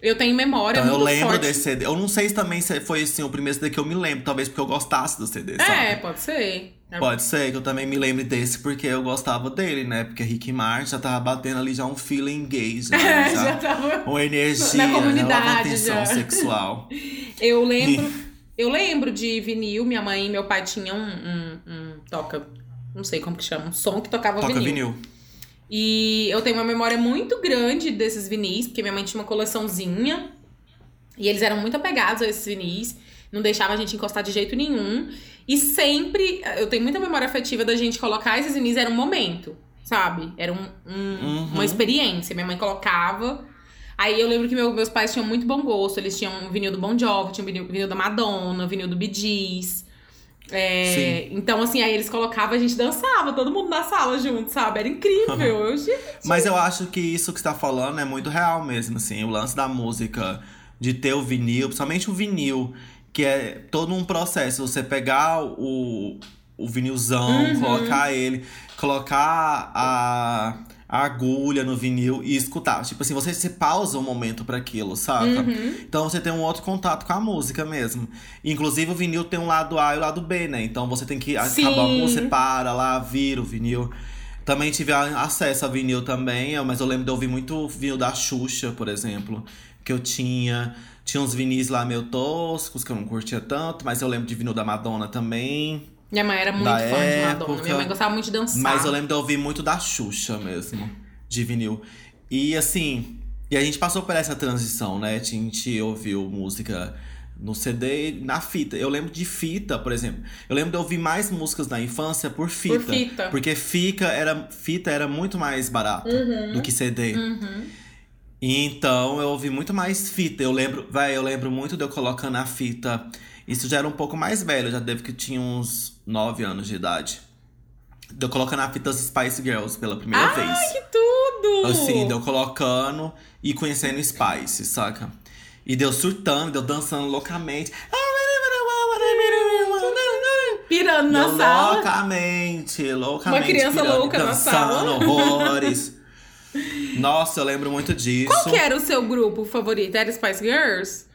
Eu tenho memória Então eu muito lembro forte. desse CD. Eu não sei se também se foi assim, o primeiro CD que eu me lembro, talvez porque eu gostasse do CD, É, sabe? pode ser. Pode ser que eu também me lembre desse porque eu gostava dele, né? Porque Rick Martin já tava batendo ali já um feeling gay, já. É, já. já tava. Uma energia, Na né? comunidade, Uma tensão sexual. Eu lembro. eu lembro de vinil, minha mãe e meu pai tinham um, um, um toca. Não sei como que chama, um som que tocava Toca vinil. vinil. E eu tenho uma memória muito grande desses vinis, porque minha mãe tinha uma coleçãozinha. E eles eram muito apegados a esses vinis. Não deixava a gente encostar de jeito nenhum. E sempre, eu tenho muita memória afetiva da gente colocar esses vinis, era um momento, sabe? Era um, um- Uhum. uma experiência. Minha mãe colocava. Aí eu lembro que meu- meus pais tinham muito bom gosto. Eles tinham um vinil do Bon Jovi, tinham um vinil, vinil da Madonna, vinil do Bee Gees. É, então, assim, aí eles colocavam, a gente dançava, todo mundo na sala junto, sabe? Era incrível. Eu, gente, Mas eu acho que isso que você tá falando é muito real mesmo, assim. O lance da música, de ter o vinil, principalmente o vinil, que é todo um processo. Você pegar o, o vinilzão, Uhum. colocar ele, colocar a, a agulha no vinil e escutar. Tipo assim, você se pausa um momento para aquilo, saca? Uhum. Então você tem um outro contato com a música mesmo. Inclusive o vinil tem um lado A e o lado B, né? Então você tem que Sim. acabar música, você para lá, vira o vinil. Também tive acesso a vinil também, mas eu lembro de ouvir muito vinil da Xuxa, por exemplo. Que eu tinha. Tinha uns vinis lá meio toscos, que eu não curtia tanto, mas eu lembro de vinil da Madonna também. Minha mãe era muito fã de Madonna. época. Minha mãe gostava muito de dançar. Mas eu lembro de ouvir muito da Xuxa mesmo, de vinil. E assim, e a gente passou por essa transição, né? A gente ouviu música no CD na fita. Eu lembro de fita, por exemplo. Eu lembro de ouvir mais músicas na infância por fita. Por fita. Porque fica era, fita era muito mais barato Uhum. do que CD. Uhum. E então eu ouvi muito mais fita. Eu lembro, vai, eu lembro muito de eu colocando a fita. Isso já era um pouco mais velho, já deve que tinha uns 9 anos de idade. De eu colocando a fita Spice Girls pela primeira Ai, vez. que tudo! Assim, deu colocando e conhecendo Spice, saca? E deu surtando, deu dançando loucamente. Pirando na Deu sala. Loucamente, loucamente. Uma criança pirando, louca na dançando sala. horrores. Nossa, eu lembro muito disso. Qual que era o seu grupo favorito? Era Spice Girls?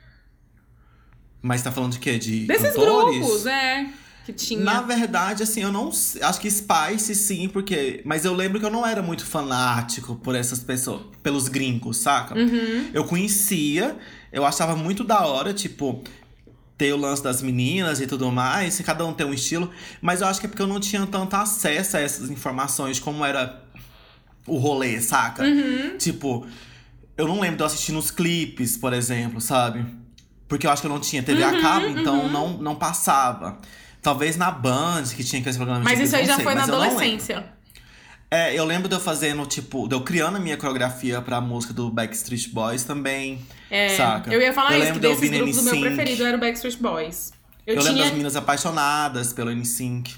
Mas tá falando de quê? De Desses cantores? grupos, é. Que tinha. Na verdade, assim, eu não acho que Spice sim, porque, mas eu lembro que eu não era muito fanático por essas pessoas, pelos gringos, saca? Uhum. Eu conhecia, eu achava muito da hora, tipo, ter o lance das meninas e tudo mais, cada um tem um estilo, mas eu acho que é porque eu não tinha tanto acesso a essas informações como era o rolê, saca? Uhum. Tipo, eu não lembro de eu assistir nos clipes, por exemplo, sabe? Porque eu acho que eu não tinha TV Uhum, a cabo, então não, não passava. Talvez na Band, que tinha aqueles programas Mas de isso aí já sei, foi na mas lembro. adolescência. É, eu lembro de eu fazendo, tipo, de eu criando a minha coreografia pra música do Backstreet Boys também. É, Saca? Eu ia falar Eu isso, lembro que de desses grupos o meu NSYNC. preferido era o Backstreet Boys. Eu, Eu, lembro tinha. das meninas apaixonadas pelo NSYNC,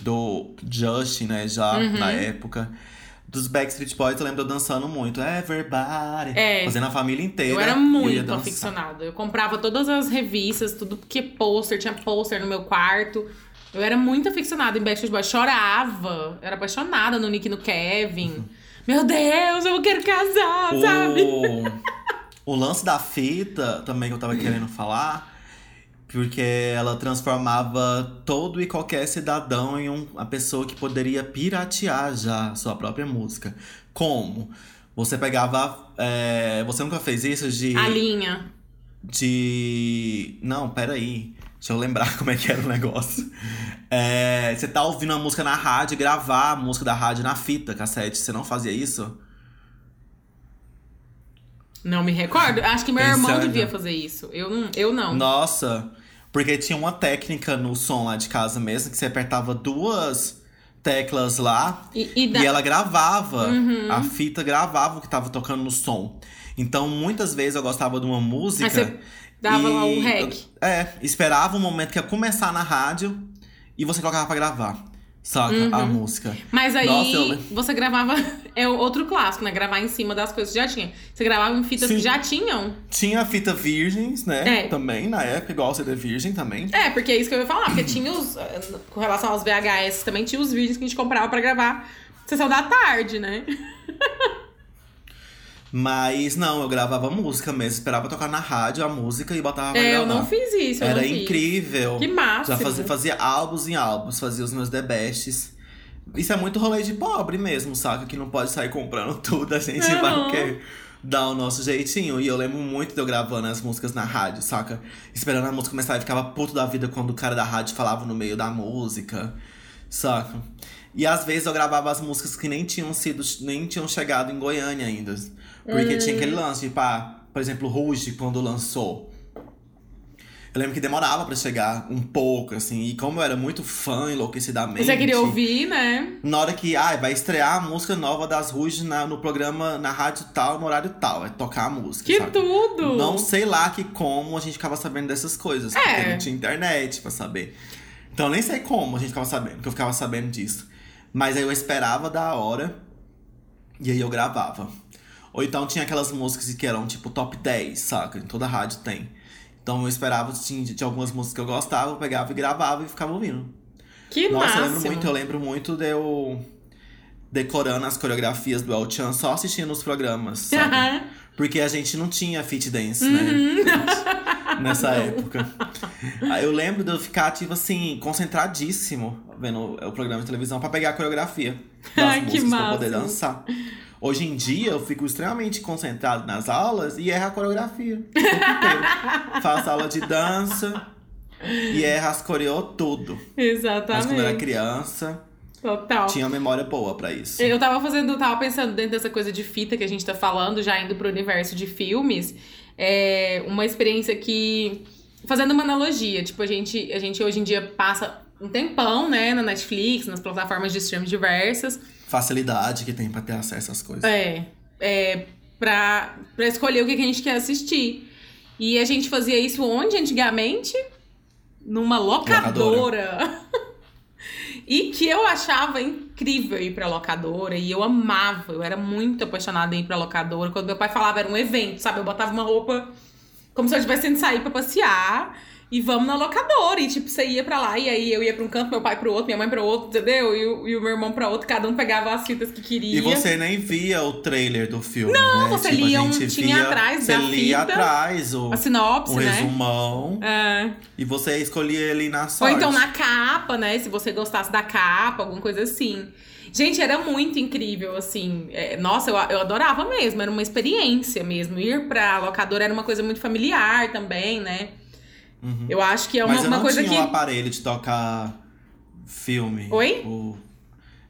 do Justin, né, já Uhum. na época. Dos Backstreet Boys, eu lembro eu dançando muito. Everybody. É. Fazendo a família inteira. Eu era muito dançar. aficionada. Eu comprava todas as revistas, tudo que pôster, tinha pôster no meu quarto. Eu era muito aficionada em Backstreet Boys. Chorava. Eu era apaixonada no Nick e no Kevin. Meu Deus, eu quero casar, sabe? O, o lance da fita também que eu tava querendo falar, porque ela transformava todo e qualquer cidadão em um- uma pessoa que poderia piratear já sua própria música. Como? Você pegava. é, você nunca fez isso de. A linha. De. Não, peraí. Deixa eu lembrar como é que era o negócio. É, você tá ouvindo a música na rádio, gravar a música da rádio na fita, cassete. Você não fazia isso? Não me recordo. Acho que meu irmão Pensando. devia fazer isso. Eu não. Eu não. Nossa, porque tinha uma técnica no som lá de casa mesmo, que você apertava duas teclas lá E, e da- e ela gravava. A fita gravava o que tava tocando no som. Então, muitas vezes eu gostava de uma música. Aí você dava lá o e- rec. É, esperava o momento que ia começar na rádio e você colocava pra gravar. Saca? A música. Mas aí Nossa, eu você gravava. É o outro clássico, né? Gravar em cima das coisas que já tinha. Você gravava em fitas Sim. que já tinham. Tinha a fita virgens, né? É. Também, na época, igual CD virgem também. É, porque é isso que eu ia falar. Porque tinha os. eh, Com relação aos VHS, também tinha os vídeos que a gente comprava pra gravar sessão da tarde, né? Mas não, eu gravava música mesmo. Esperava tocar na rádio a música e botava pra É, eu gravar. não fiz isso. Eu Era não fiz. incrível. Que máximo. Já fazia, fazia álbuns em álbuns, fazia os meus the bests. Isso é muito rolê de pobre mesmo, saca? Que não pode sair comprando tudo, a gente vai Uhum. o quê? dar o nosso jeitinho. E eu lembro muito de eu gravando as músicas na rádio, saca? Esperando a música começar e ficava puto da vida quando o cara da rádio falava no meio da música, saca? E às vezes eu gravava as músicas que nem tinham sido, nem tinham chegado em Goiânia ainda. Porque tinha aquele lance, tipo, ah, por exemplo, Ruge, quando lançou. Eu lembro que demorava pra chegar um pouco, assim. E como eu era muito fã enlouquecidamente. Você queria ouvir, né? Na hora que, ai, vai estrear a música nova das Ruge na- no programa, na rádio tal, no horário tal. É tocar a música, Que sabe? tudo! Não sei lá que como a gente ficava sabendo dessas coisas. É. Porque não tinha internet pra saber. Então eu nem sei como a gente ficava sabendo, que eu ficava sabendo disso. Mas aí eu esperava da hora e aí eu gravava. Ou então tinha aquelas músicas que eram tipo top 10, saca? Em toda rádio tem. Então eu esperava, tinha, tinha algumas músicas que eu gostava, eu pegava e gravava e ficava ouvindo. Que Nossa, máximo. eu lembro muito, eu lembro muito de eu decorando as coreografias do El Chan só assistindo os programas, sabe? Porque a gente não tinha fit dance, né? gente? Nessa época. Aí eu lembro de eu ficar, tipo assim, concentradíssimo vendo o programa de televisão pra pegar a coreografia das Ai, que músicas pra poder dançar. Hoje em dia eu fico extremamente concentrado nas aulas e erro a coreografia. Faço aula de dança e erro as coreô tudo. Mas Exatamente. quando eu era criança, Total. tinha uma memória boa pra isso. Eu tava fazendo, tava pensando dentro dessa coisa de fita que a gente tá falando, já indo pro universo de filmes, é uma experiência que. Fazendo uma analogia, tipo, a gente, a gente hoje em dia passa um tempão, né, na Netflix, nas plataformas de streaming diversas. Facilidade que tem pra ter acesso às coisas. É. é pra escolher o que que a gente quer assistir. E a gente fazia isso onde antigamente? Numa locadora. e que eu achava incrível ir pra locadora. E eu amava. Eu era muito apaixonada em ir pra locadora. Quando meu pai falava, era um evento, sabe? Eu botava uma roupa como se eu tivesse indo sair pra passear. E vamos na locadora. E tipo, você ia pra lá. E aí eu ia pra um canto, meu pai pro outro, minha mãe pro outro, entendeu? E, o- e o meu irmão pra outro. Cada um pegava as fitas que queria. E você nem via o trailer do filme, Não, né? você Tipo, lia um- tinha via- atrás você da lia fita, atrás o, A sinopse, um né? resumão. É. E você escolhia ele na Ou sorte. então na capa, né? Se você gostasse da capa, alguma coisa assim. Gente, era muito incrível, assim. É, nossa, eu, eu adorava mesmo. Era uma experiência mesmo. Ir pra locadora era uma coisa muito familiar também, né? Eu acho que é uma, Mas eu uma não coisa tinha que. o aparelho de tocar filme. Oi? O...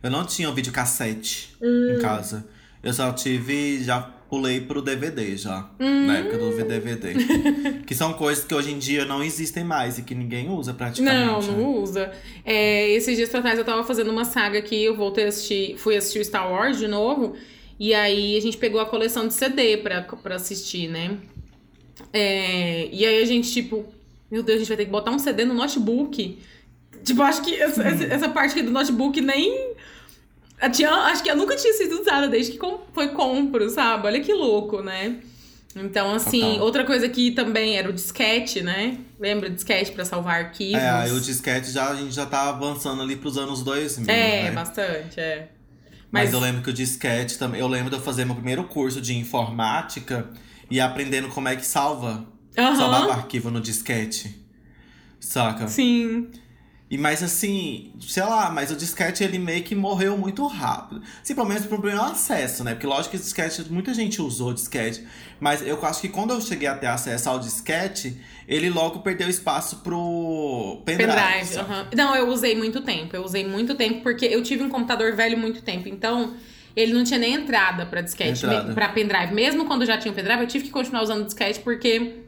Eu não tinha o videocassete Hum. em casa. Eu só tive. Já pulei pro DVD já. Hum. Na época do DVD. que são coisas que hoje em dia não existem mais e que ninguém usa praticamente. Não, né? não usa. É, esses dias pra trás eu tava fazendo uma saga aqui, eu voltei a assistir, fui assistir Star Wars de novo. E aí a gente pegou a coleção de CD pra, pra assistir, né? É, e aí a gente, tipo, meu Deus, a gente vai ter que botar um CD no notebook. Tipo, acho que essa, essa- essa parte aqui do notebook nem. Tinha, acho que eu nunca tinha sido usada desde que foi compro, sabe? Olha que louco, né? Então, assim, Total. outra coisa que também era o disquete, né? Lembra o disquete pra salvar arquivos? É, aí o disquete já, a gente já tá avançando ali pros anos 2000, É, né? bastante, é. Mas, Mas- eu lembro que o disquete também. Eu lembro de eu fazer meu primeiro curso de informática e aprendendo como é que salva. Aham. Salvava arquivo no disquete. Saca? Sim. E mas assim, sei lá, mas o disquete ele meio que morreu muito rápido. Sim, pelo menos o problema é o acesso, né? Porque lógico que o disquete, muita gente usou o disquete. Mas eu acho que quando eu cheguei a ter acesso ao disquete, ele logo perdeu espaço pro pendrive. Pendrive, aham. Não, eu usei muito tempo. Eu usei muito tempo porque eu tive um computador velho muito tempo. Então, ele não tinha nem entrada pra disquete, pra pendrive. Mesmo quando já tinha um pendrive, eu tive que continuar usando disquete porque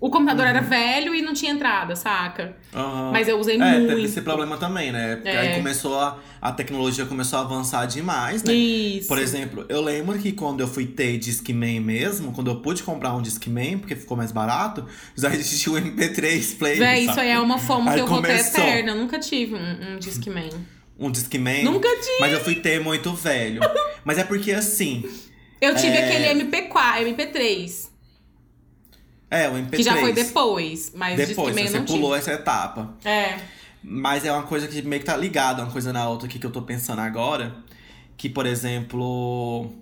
o computador Uhum. era velho e não tinha entrada, saca? Aham. Mas eu usei é, muito. teve esse problema também, né? Porque É. aí começou a, a tecnologia começou a avançar demais, né? Isso. Por exemplo, eu lembro que quando eu fui ter Discman mesmo, quando eu pude comprar um Discman, porque ficou mais barato, já existia o MP3 player. Véi, isso aí é uma fome Aí que eu vou ter começou. eterna. Eu nunca tive um, um Discman. Um Discman. Nunca tive. Mas eu fui ter muito velho. Mas é porque assim. Eu tive É. aquele MP4, MP3, É, o MP3. que já foi depois. Mas Depois, você pulou tive. essa etapa. É. Mas é uma coisa que meio que tá ligada uma coisa na outra aqui que eu tô pensando agora. Que, por exemplo.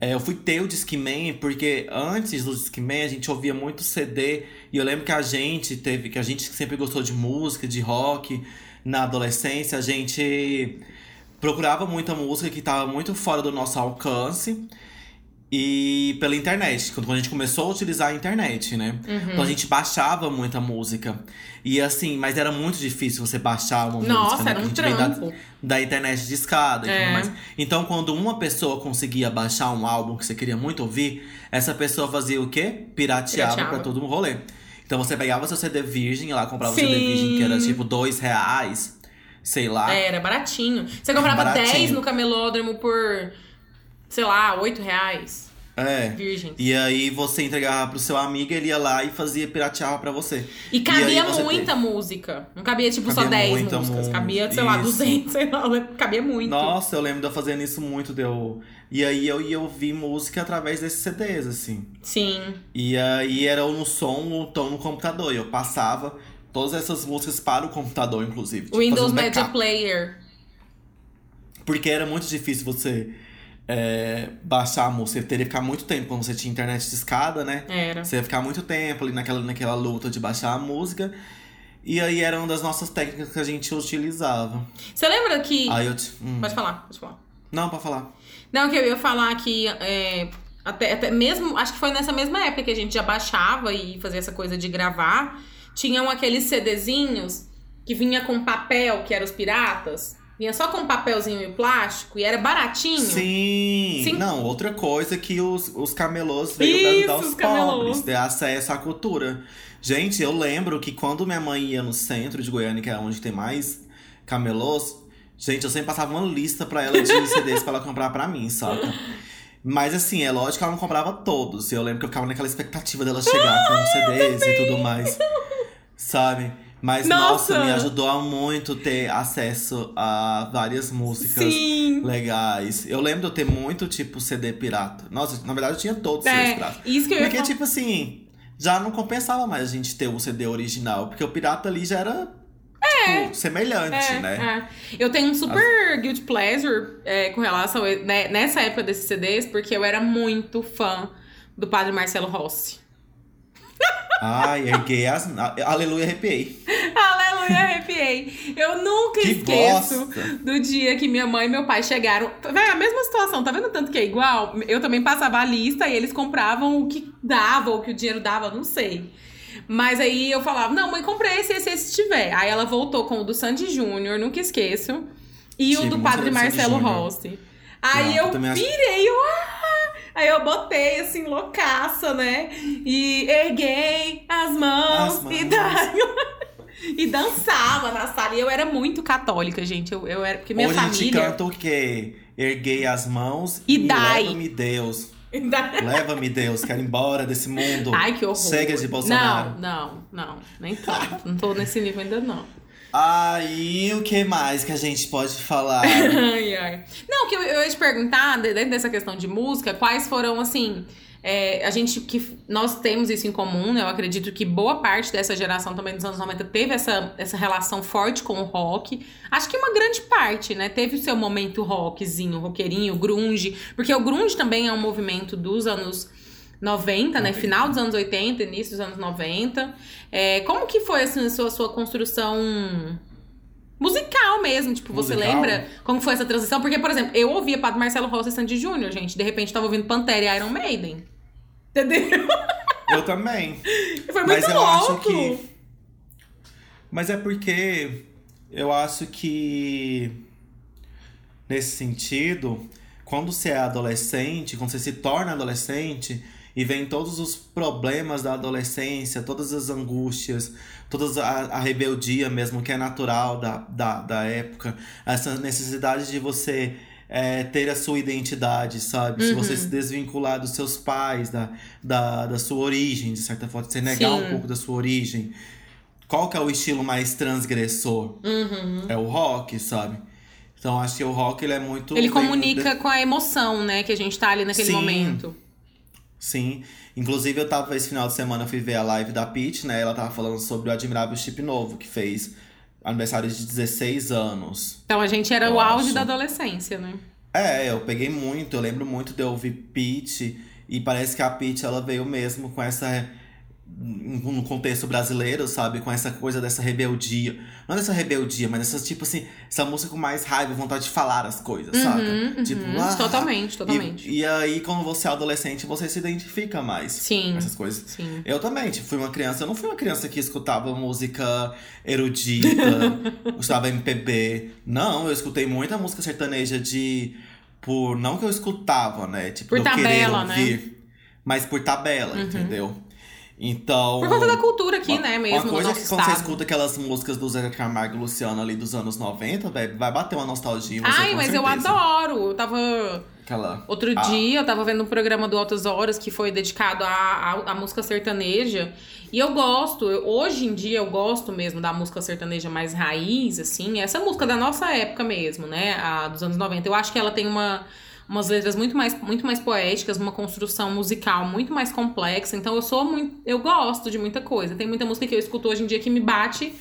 é, eu fui ter o Discman porque antes do Discman a gente ouvia muito CD. E eu lembro que a gente teve. Que a gente sempre gostou de música, de rock. Na adolescência, a gente procurava muita música que tava muito fora do nosso alcance. E pela internet, quando a gente começou a utilizar a internet, né? Uhum. Então a gente baixava muita música. E assim, mas era muito difícil você baixar uma música. Nossa, né? era um a gente vem da- trampo. Da, internet de escada e É. tudo mais. Então, quando uma pessoa conseguia baixar um álbum que você queria muito ouvir, essa pessoa fazia o quê? Pirateava, Pirateava. pra todo um rolê. Então você pegava seu CD virgem e lá comprava o Sim. CD virgem, que era tipo dois reais, sei lá. É, era baratinho. Você comprava Baratinho. 10 no camelódromo por, sei lá, 8 reais. É. Virgens. E aí você entregava pro seu amigo, ele ia lá e fazia pirateava pra você. E cabia você muita música. Não cabia, tipo, só Cabia 10 muita músicas. mu- Cabia, sei lá, isso. 200, sei lá. Cabia muito. Nossa, eu lembro de eu fazendo isso muito, deu. E aí eu ia ouvir música através desses CDs, assim. Sim. E aí era no som ou então no computador. E eu passava todas essas músicas para o computador, inclusive. tipo, O Windows um Media. Player. Porque era muito difícil você é, baixar a música. Você teria que ficar muito tempo quando você tinha internet de escada, né? Era. Você ia ficar muito tempo ali naquela, naquela luta de baixar a música. E aí era uma das nossas técnicas que a gente utilizava. Você lembra que. Aí eu. te- hum. Pode falar, pode falar. Não, pra falar. Não, que eu ia falar que é, até, até mesmo, acho que foi nessa mesma época que a gente já baixava e fazia essa coisa de gravar, tinham aqueles CDzinhos que vinha com papel, que eram os piratas. Vinha só com papelzinho e plástico e era baratinho. Sim. Sim. Não, outra coisa que os, os camelôs veio pra ajudar os camelôs. pobres, ter acesso à cultura. Gente, eu lembro que quando minha mãe ia no centro de Goiânia, que é onde tem mais camelôs, gente, eu sempre passava uma lista pra ela de CDs pra ela comprar pra mim, saca? Mas assim, é lógico que ela não comprava todos. E eu lembro que eu ficava naquela expectativa dela chegar com os CDs e tudo mais. Sabe? Mas nossa. Nossa! me ajudou muito ter acesso a várias músicas Sim. legais. Eu lembro de eu ter muito, tipo, CD pirata. Nossa, na verdade eu tinha todos os CDs É, piratas. isso que eu ia Porque, falar. tipo assim, já não compensava mais a gente ter o CD original. Porque o pirata ali já era, tipo, semelhante, É, né? é. Eu tenho um super guilty pleasure é, com relação né, nessa época desses CDs, porque eu era muito fã do padre Marcelo Rossi. Ai, erguei as... Aleluia, arrepiei. Aleluia, arrepiei. Eu nunca Que esqueço bosta. do dia que minha mãe e meu pai chegaram. Véi, a mesma situação, tá vendo tanto que é igual? Eu também passava a lista e eles compravam o que dava, ou o que o dinheiro dava, não sei. Mas aí eu falava, não, mãe, comprei esse, esse, esse se tiver. Aí ela voltou com o do Sandy Júnior, nunca esqueço. E o Tive do Padre do Sandy Marcelo. Rossi. Aí Não, eu também acho- eu, ah! Aí eu botei assim, loucaça, né? E erguei as mãos, As mãos. e daí. E dançava na sala. E eu era muito católica, gente. Eu, eu era. Porque minha Hoje a gente família. canta o quê? Erguei as mãos E dai. leva-me Deus. Leva-me Deus, quero ir embora desse mundo. Ai, que horror. Chega de Bolsonaro. Não, não, não. Nem tanto. não tô nesse nível ainda, não. Aí, o que mais que a gente pode falar? Ai, ai. Não, que eu, eu ia te perguntar, de- dentro dessa questão de música, quais foram, assim. é, a gente que nós temos isso em comum, né? Eu acredito que boa parte dessa geração também dos anos 90 teve essa, essa relação forte com o rock. Acho que uma grande parte, né? Teve o seu momento rockzinho, roqueirinho, grunge. Porque o grunge também é um movimento dos anos 90, né? Final dos anos 80, início dos anos 90. É, como que foi assim, a sua, sua construção musical mesmo. Tipo, você Musical? lembra como foi essa transição? Porque, por exemplo, eu ouvia Padre Marcelo Rossi e Sandy Júnior, gente. De repente tava ouvindo Pantera e Iron Maiden. Entendeu? Eu também. Foi muito Mas eu louco. acho que. Mas é porque eu acho que nesse sentido, quando você é adolescente, quando você se torna adolescente e vem todos os problemas da adolescência, todas as angústias, toda a, a rebeldia mesmo, que é natural da, da, da época, essa necessidade de você é, ter a sua identidade, sabe? Se você se desvincular dos seus pais, da, da, da sua origem, de certa forma, você negar Sim. um pouco da sua origem. Qual que é o estilo mais transgressor? Uhum. É o rock, sabe? Então acho que o rock ele é muito. Ele comunica com a emoção, né? Que a gente tá ali naquele Sim. momento. Sim. Inclusive, eu tava esse final de semana, eu fui ver a live da Peach, né? Ela tava falando sobre o Admirável Chip Novo, que fez aniversário de 16 anos. Então a gente era o auge acho. da adolescência, né? É, eu peguei muito, eu lembro muito de eu ouvir Peach, e parece que a Peach ela veio mesmo com essa. No contexto brasileiro, sabe? Com essa coisa dessa rebeldia. Não dessa rebeldia, mas essa, tipo assim, essa música com mais raiva, vontade de falar as coisas, saca? Uhum, Tipo, uhum. ah, Totalmente, totalmente. E, e aí, quando você é adolescente, você se identifica mais Sim. com essas coisas. Sim. Eu também, tipo, fui uma criança. Eu não fui uma criança que escutava música erudita, escutava MPB. Não, eu escutei muita música sertaneja de. Por. Não que eu escutava, né? Tipo, Por eu querer tabela, né? ouvir, Mas por tabela, entendeu? Então. Por conta da cultura aqui, uma- né, mesmo, Uma coisa é que quando você escuta aquelas músicas do Zé Camargo e Luciano ali dos anos 90, velho, vai bater uma nostalgia. em você, Ai, mas eu certeza. adoro. Eu tava. Aquela. Outro Ah. dia eu tava vendo um programa do Altas Horas que foi dedicado à, à, à música sertaneja. E eu gosto, eu- hoje em dia eu gosto mesmo da música sertaneja mais raiz, assim. Essa música da nossa época mesmo, né? A dos anos 90. Eu acho que ela tem uma, umas letras muito mais, muito mais poéticas, uma construção musical muito mais complexa. Então eu sou muito. Eu gosto de muita coisa. Tem muita música que eu escuto hoje em dia que me bate.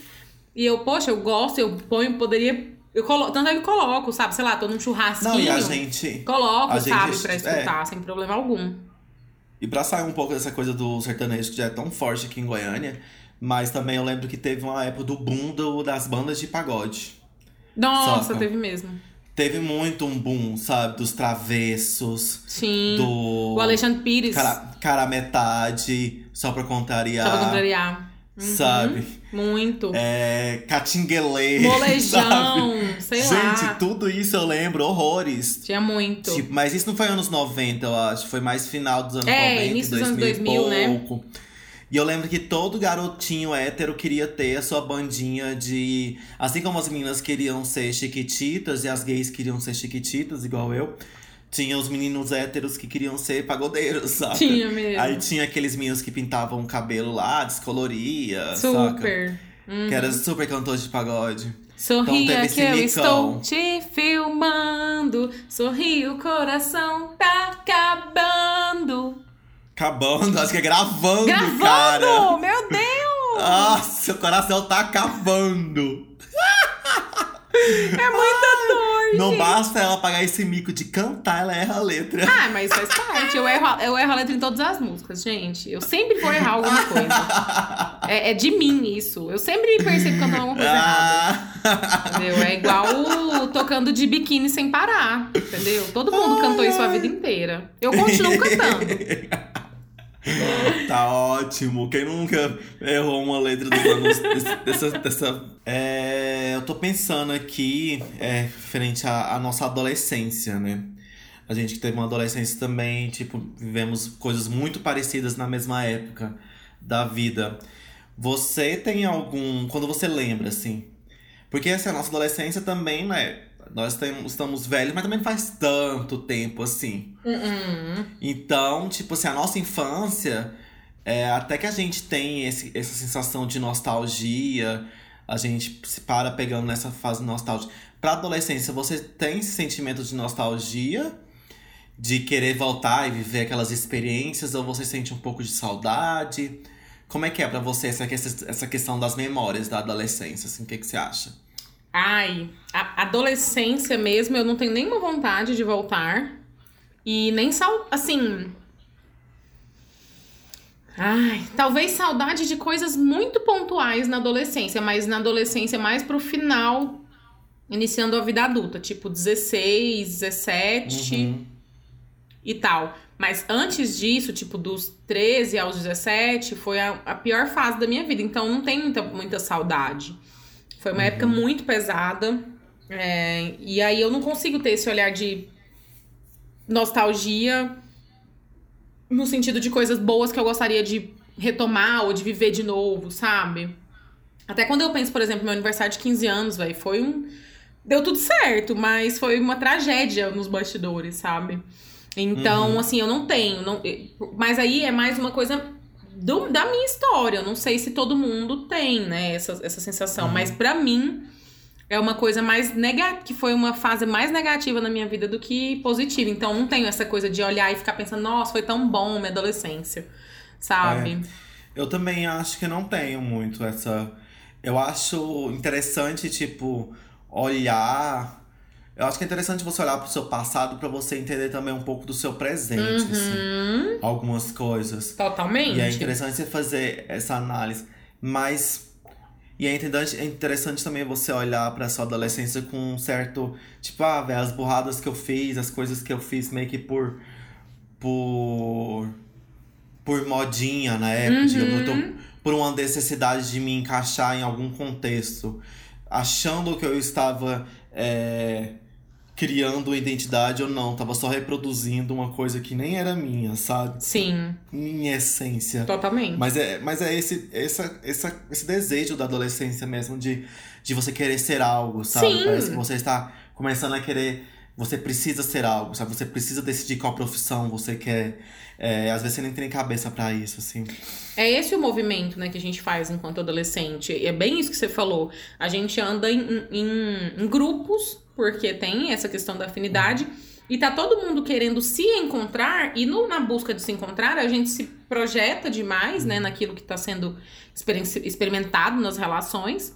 E eu, poxa, eu gosto, eu ponho, poderia. Eu colo... Tanto é que eu coloco, sabe? Sei lá, tô num churrasquinho. Não, e a gente. Coloco, A gente- sabe, pra é. escutar, sem problema algum. E pra sair um pouco dessa coisa do sertanejo que já é tão forte aqui em Goiânia, mas também eu lembro que teve uma época do boom do- das bandas de pagode. Nossa, Saca? teve mesmo. Teve muito um boom, sabe? Dos travessos, Sim. do. O Alexandre Pires. Cara, cara metade, só pra contrariar. Só pra contrariar. Sabe? Muito. É. Catinguelê. sabe? Molejão, sei Gente, lá. tudo isso eu lembro, horrores. Tinha muito. Tipo, mas isso não foi anos 90, eu acho. Foi mais final dos anos É, 90, início dos 2000, anos 2000, e né? E eu lembro que todo garotinho hétero queria ter a sua bandinha de. Assim como as meninas queriam ser chiquititas e as gays queriam ser chiquititas, igual eu. Tinha os meninos héteros que queriam ser pagodeiros, sabe? Tinha mesmo. Aí tinha aqueles meninos que pintavam o cabelo lá, descoloria, saca? Super. Uhum. Que era super cantor de pagode. Sorria Então que eu estou te filmando. Sorri, o coração tá acabando. Acabando, acho que é gravando, Gravando! cara. Meu Deus! Nossa, seu coração tá acabando. É muita dor, Não gente. basta ela pagar esse mico de cantar, ela erra a letra. Ah, mas faz parte. Eu erro, eu erro a letra em todas as músicas, gente. Eu sempre vou errar alguma coisa. É, é de mim isso. Eu sempre percebo cantando alguma coisa errada. Ah. Entendeu? É igual o tocando de biquíni sem parar. Entendeu? Todo mundo cantou isso a vida inteira. Eu continuo cantando. Tá ótimo. Quem nunca errou uma letra dos anos dessa. dessa... É, eu tô pensando aqui, é, referente à, à nossa adolescência, né? A gente que teve uma adolescência também, tipo, vivemos coisas muito parecidas na mesma época da vida. Você tem algum. Quando você lembra, assim. Porque assim, a nossa adolescência também, né? Nós temos, estamos velhos, mas também não faz tanto tempo assim. Uhum. Então, tipo assim, a nossa infância, é, até que a gente tem esse, essa sensação de nostalgia, a gente se para pegando nessa fase nostálgica. Pra adolescência, você tem esse sentimento de nostalgia, de querer voltar e viver aquelas experiências, ou você sente um pouco de saudade? Como é que é pra você essa, essa essa questão das memórias da adolescência? Assim, o que, que você acha? Ai, a adolescência mesmo, eu não tenho nenhuma vontade de voltar. E nem sal... assim. Ai, talvez saudade de coisas muito pontuais na adolescência, mas na adolescência mais pro final iniciando a vida adulta, tipo 16, 17 Uhum. e tal. Mas antes disso, tipo, dos 13 aos 17, foi a, a pior fase da minha vida. Então não tem muita, muita saudade. Foi uma época muito pesada. é, e aí eu não consigo ter esse olhar de nostalgia no sentido de coisas boas que eu gostaria de retomar ou de viver de novo, sabe? Até quando eu penso, por exemplo, meu aniversário de 15 anos, velho, foi um. Deu tudo certo, mas foi uma tragédia nos bastidores, sabe? Então, assim, eu não tenho. Não... Mas aí é mais uma coisa do- da minha história. Eu não sei se todo mundo tem, né, essa, essa sensação. Mas pra mim, é uma coisa mais negativa. Que foi uma fase mais negativa na minha vida do que positiva. Então, não tenho essa coisa de olhar e ficar pensando, nossa, foi tão bom minha adolescência. Sabe? Eu também acho que não tenho muito essa. Eu acho interessante, tipo, olhar. Eu acho que é interessante você olhar pro seu passado pra você entender também um pouco do seu presente, assim. Uhum. Algumas coisas. Totalmente. E é interessante você fazer essa análise. Mas. E é interessante, é interessante também você olhar pra sua adolescência com um certo. Tipo, ah, velho, as burradas que eu fiz, as coisas que eu fiz meio que por. Por. Por modinha na época, digamos. Eu tô, por uma necessidade de me encaixar em algum contexto. Achando que eu estava. é, criando identidade ou não, tava só reproduzindo uma coisa que nem era minha, sabe? Sim, Minha essência. totalmente. Mas é, mas é esse, essa, essa, esse desejo da adolescência mesmo de, de você querer ser algo, sabe? Sim. Parece que você está começando a querer. Você precisa ser algo, sabe? Você precisa decidir qual profissão você quer. É, às vezes você nem tem cabeça pra isso, assim. É esse o movimento, né, que a gente faz enquanto adolescente. E é bem isso que você falou. A gente anda em, em- em grupos, porque tem essa questão da afinidade. E tá todo mundo querendo se encontrar, e no- na busca de se encontrar, a gente se projeta demais, né, naquilo que tá sendo experi- experimentado nas relações.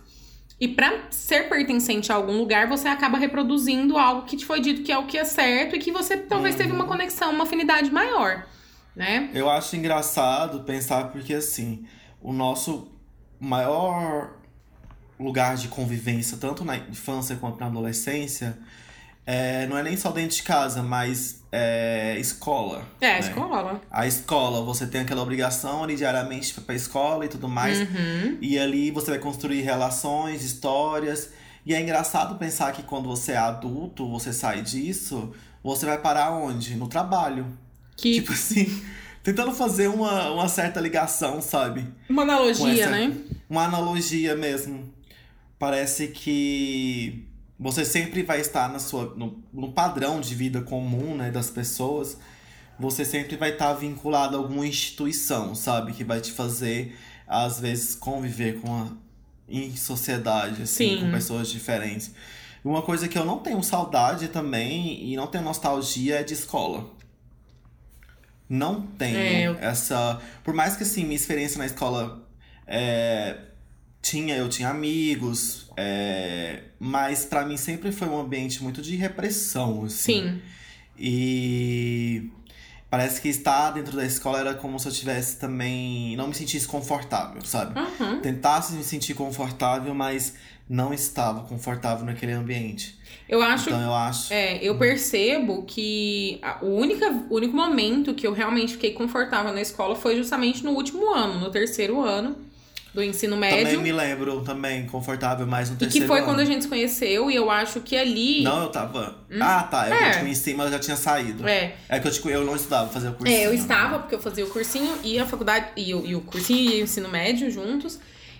E pra ser pertencente a algum lugar, você acaba reproduzindo algo que te foi dito que é o que é certo e que você talvez teve uma conexão, uma afinidade maior, né? Eu acho engraçado pensar porque, assim, o nosso maior lugar de convivência, tanto na infância quanto na adolescência, é, não é nem só dentro de casa, mas é escola. É, a né? escola. A escola, você tem aquela obrigação ali diariamente pra escola e tudo mais. Uhum. E ali você vai construir relações, histórias. E é engraçado pensar que quando você é adulto, você sai disso, você vai parar onde? No trabalho. Que Tipo assim, tentando fazer uma, uma certa ligação, sabe? uma analogia, essa- né? Uma analogia mesmo. Parece que você sempre vai estar na sua, no, no padrão de vida comum, né, das pessoas. Você sempre vai estar vinculado a alguma instituição, sabe? Que vai te fazer, às vezes, conviver com a, em sociedade, assim, Sim. com pessoas diferentes. Uma coisa que eu não tenho saudade também e não tenho nostalgia é de escola. Não tenho É, eu- essa. Por mais que assim, minha experiência na escola é, tinha, eu tinha amigos, é, mas pra mim sempre foi um ambiente muito de repressão, assim. Sim. E parece que estar dentro da escola era como se eu tivesse também. não me sentisse confortável, sabe? Uhum. Tentasse me sentir confortável, mas não estava confortável naquele ambiente. Eu acho. Então eu acho. É, eu percebo que a- o, única, o único momento que eu realmente fiquei confortável na escola foi justamente no último ano, no terceiro ano do ensino Também médio. me lembro também confortável mais no E terceiro que foi ano. quando a gente se conheceu, e eu acho que ali. Não, eu tava. Ah, tá. Eu É. te conheci, mas eu já tinha saído. É, É que eu, conhe- eu não estudava, fazia o cursinho. É, eu estava, porque eu fazia o cursinho e a faculdade, e o, e o cursinho e o ensino médio juntos.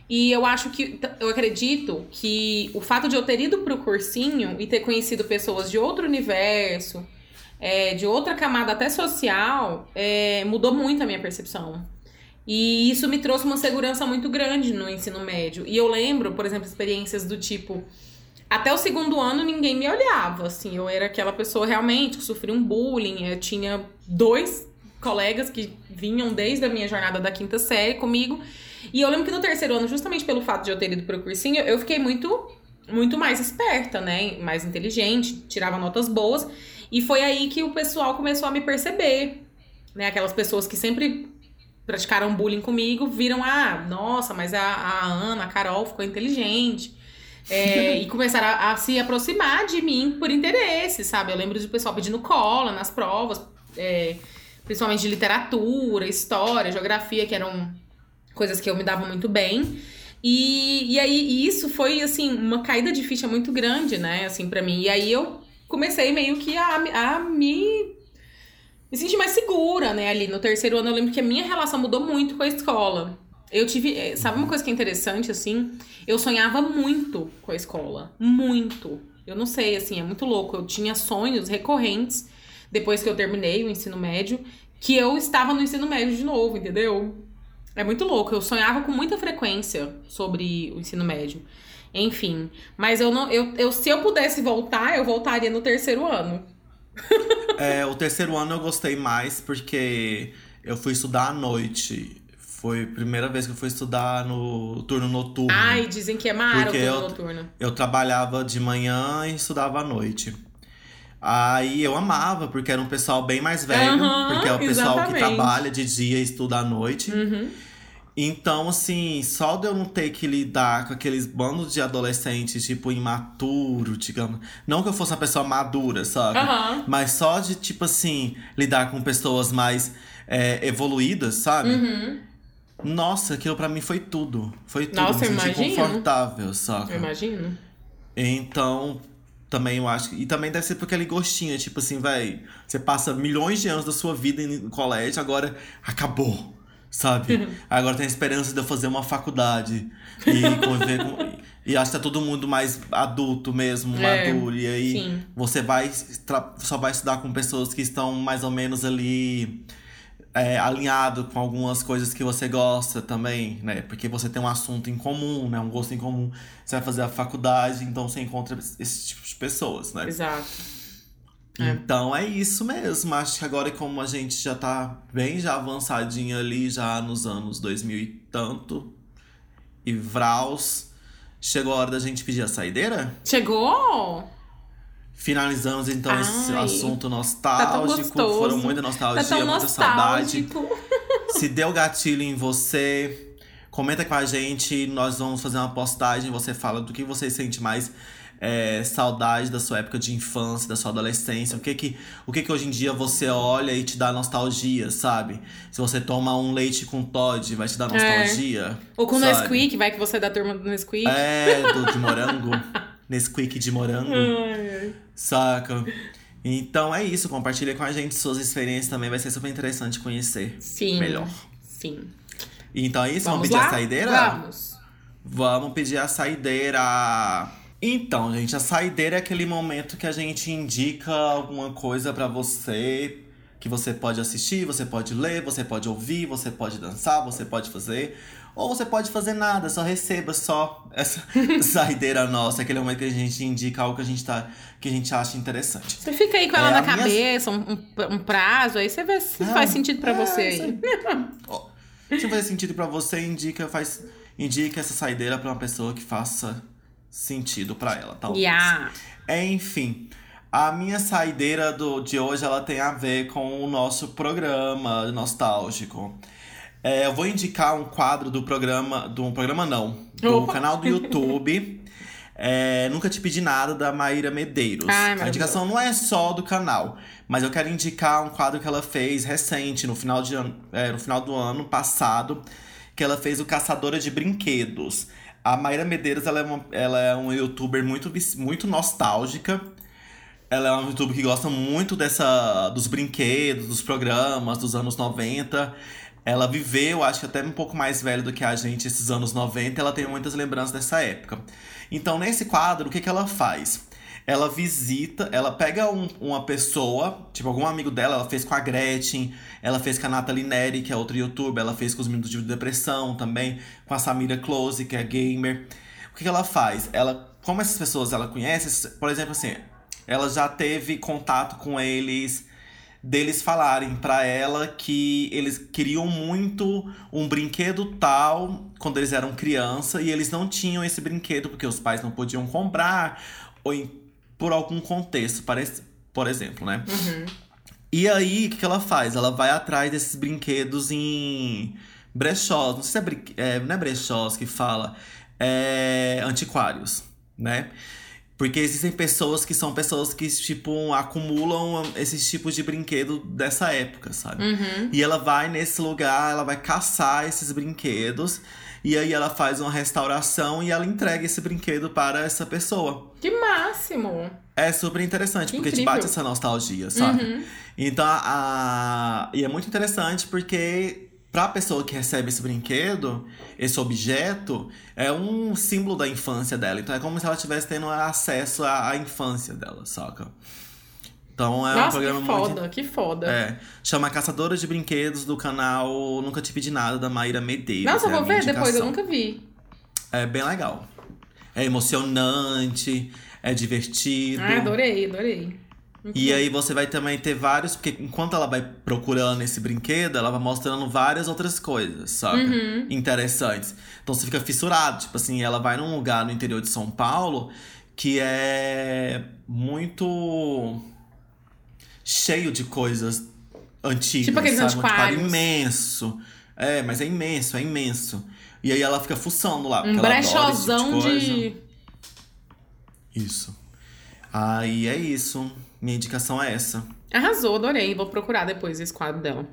E eu acho que, eu acredito que o fato de eu ter ido pro cursinho e ter conhecido pessoas de outro universo, é, de outra camada até social, é, mudou muito a minha percepção. E isso me trouxe uma segurança muito grande no ensino médio. E eu lembro, por exemplo, experiências do tipo. Até o segundo ano ninguém me olhava, assim, eu era aquela pessoa realmente que sofria um bullying. Eu tinha dois colegas que vinham desde a minha jornada da quinta série comigo. E eu lembro que no terceiro ano, justamente pelo fato de eu ter ido pro cursinho, eu fiquei muito, muito mais esperta, né? Mais inteligente, tirava notas boas. E foi aí que o pessoal começou a me perceber. Né? Aquelas pessoas que sempre praticaram bullying comigo viram, ah, nossa, mas a, a Ana, a Carol ficou inteligente. É, e começaram a, a, se aproximar de mim por interesse, sabe? Eu lembro de pessoal pedindo cola nas provas, é, principalmente de literatura, história, geografia, que eram coisas que eu me dava muito bem. E, e aí isso foi, assim, uma caída de ficha muito grande, né, assim, para mim. E aí eu comecei meio que a, a me me sentir mais segura, né, ali no terceiro ano. Eu lembro que a minha relação mudou muito com a escola. Eu tive. Eh, sabe uma coisa que é interessante, assim? Eu sonhava muito com a escola. Muito. Eu não sei, assim, é muito louco. Eu tinha sonhos recorrentes depois que eu terminei o ensino médio, que eu estava no ensino médio de novo, entendeu? É muito louco. Eu sonhava com muita frequência sobre o ensino médio. Enfim. Mas eu não. Eu, eu, se eu pudesse voltar, eu voltaria no terceiro ano. É, o terceiro ano eu gostei mais porque eu fui estudar à noite. Foi a primeira vez que eu fui estudar no turno noturno. Ai, dizem que é mara o turno eu, noturno. Eu trabalhava de manhã e estudava à noite. Aí eu amava, porque era um pessoal bem mais velho. Uhum, porque é o pessoal exatamente. que trabalha de dia e estuda à noite. Uhum. Então, assim, só de eu não ter que lidar com aqueles bandos de adolescentes, tipo, imaturo, digamos. Não que eu fosse uma pessoa madura, sabe? Uhum. Mas só de, tipo assim, lidar com pessoas mais é, evoluídas, sabe? Uhum. Nossa, aquilo para mim foi tudo. Foi tudo. Nossa, me senti confortável, saca? Eu imagino. Então, também eu acho. E também deve ser por aquele gostinho, tipo assim, vai. Você passa milhões de anos da sua vida no colégio, agora acabou sabe? Agora tem a esperança de eu fazer uma faculdade e conviver com. E acho que tá todo mundo mais adulto mesmo, é, maduro. E aí sim. você vai só vai estudar com pessoas que estão mais ou menos ali é, alinhado com algumas coisas que você gosta também, né? Porque você tem um assunto em comum, né? Um gosto em comum. Você vai fazer a faculdade, então você encontra esse tipo de pessoas, né? Exato. É. Então é isso mesmo. Acho que agora, como a gente já tá bem já avançadinho ali, já nos anos 2000 e tanto, e Vraus, chegou a hora da gente pedir a saideira? Chegou! Finalizamos então Ai, esse assunto nostálgico. Tá Foram muita nostalgia, tá muita saudade. Se deu gatilho em você, comenta com a gente. Nós vamos fazer uma postagem. Você fala do que você sente mais é, saudade da sua época de infância, da sua adolescência? O que que, o que que hoje em dia você olha e te dá nostalgia, sabe? Se você toma um leite com Todd, vai te dar é. nostalgia? É. Ou com sabe? Nesquik, vai que você é da turma do Nesquik. É, do de morango. Nesquik de morango. Ai. Saca? Então é isso, compartilha com a gente suas experiências também, vai ser super interessante conhecer sim, melhor. Sim. Então é isso, vamos, vamos pedir lá? a saideira? Vamos. Vamos pedir a saideira. Então, gente, a saideira é aquele momento que a gente indica alguma coisa para você que você pode assistir, você pode ler, você pode ouvir, você pode dançar, você pode fazer. Ou você pode fazer nada, só receba só essa saideira nossa, aquele momento que a gente indica algo que a gente, tá, que a gente acha interessante. Você fica aí com ela é, na cabeça, minha... um, um, prazo, aí você vê se faz sentido para é, você aí. Se faz sentido para você, indica, faz, indica essa saideira para uma pessoa que faça sentido para ela, talvez. Yeah. Enfim, a minha saideira do, de hoje ela tem a ver com o nosso programa nostálgico. É, eu vou indicar um quadro do programa, do programa não, do Opa. canal do YouTube. É, Nunca Te Pedi Nada, da Maíra Medeiros. Ai, a indicação não é só do canal, mas eu quero indicar um quadro que ela fez recente, no final, de, é, no final do ano passado, que ela fez o Caçadora de Brinquedos. A Mayra Medeiros, ela é, uma, ela é uma youtuber muito, muito nostálgica. Ela é uma youtuber que gosta muito dessa, dos brinquedos, dos programas dos anos 90. Ela viveu, acho que até um pouco mais velha do que a gente, esses anos 90. Ela tem muitas lembranças dessa época. Então, nesse quadro, o que, que ela faz? Ela visita, ela pega um, uma pessoa, tipo algum amigo dela, ela fez com a Gretchen, ela fez com a Nathalie Neri, que é outra youtuber, ela fez com os Minutos de Depressão também, com a Samira Close, que é gamer. O que, que ela faz? Ela, como essas pessoas ela conhece, por exemplo assim, ela já teve contato com eles deles falarem para ela que eles queriam muito um brinquedo tal quando eles eram criança e eles não tinham esse brinquedo porque os pais não podiam comprar ou por algum contexto, parece, por exemplo, né? Uhum. E aí, o que, que ela faz? Ela vai atrás desses brinquedos em brechós. Não sei se é, é não é brechós que fala, é antiquários. né? Porque existem pessoas que são pessoas que, tipo, acumulam esses tipos de brinquedo dessa época, sabe? Uhum. E ela vai nesse lugar, ela vai caçar esses brinquedos. E aí ela faz uma restauração e ela entrega esse brinquedo para essa pessoa. Que máximo! É super interessante, Que porque te incrível. bate essa nostalgia, sabe? Uhum. Então, a... e é muito interessante porque pra pessoa que recebe esse brinquedo, esse objeto, é um símbolo da infância dela. Então é como se ela estivesse tendo acesso à, à infância dela, saca? Então é um Nossa, programa que muito. foda, que foda. É, chama Caçadora de Brinquedos do canal Nunca Te Pedi Nada, da Maíra Medeiros. Nossa, eu é a vou ver depois, eu indicação. nunca vi. É bem legal. É emocionante, é divertido. Ah, adorei, adorei. Muito E bom. aí você vai também ter vários, porque enquanto ela vai procurando esse brinquedo, ela vai mostrando várias outras coisas, sabe? Uhum. Interessantes. Então você fica fissurado. Tipo assim, ela vai num lugar no interior de São Paulo que é muito cheio de coisas antigas. Tipo aqueles sabe? Um antiquários. imenso. É, mas é imenso, é imenso. E aí ela fica fuçando lá. Um tipo brechozão coisa. de. Isso. Aí é isso. Minha indicação é essa. Arrasou, adorei. Vou procurar depois esse quadro dela.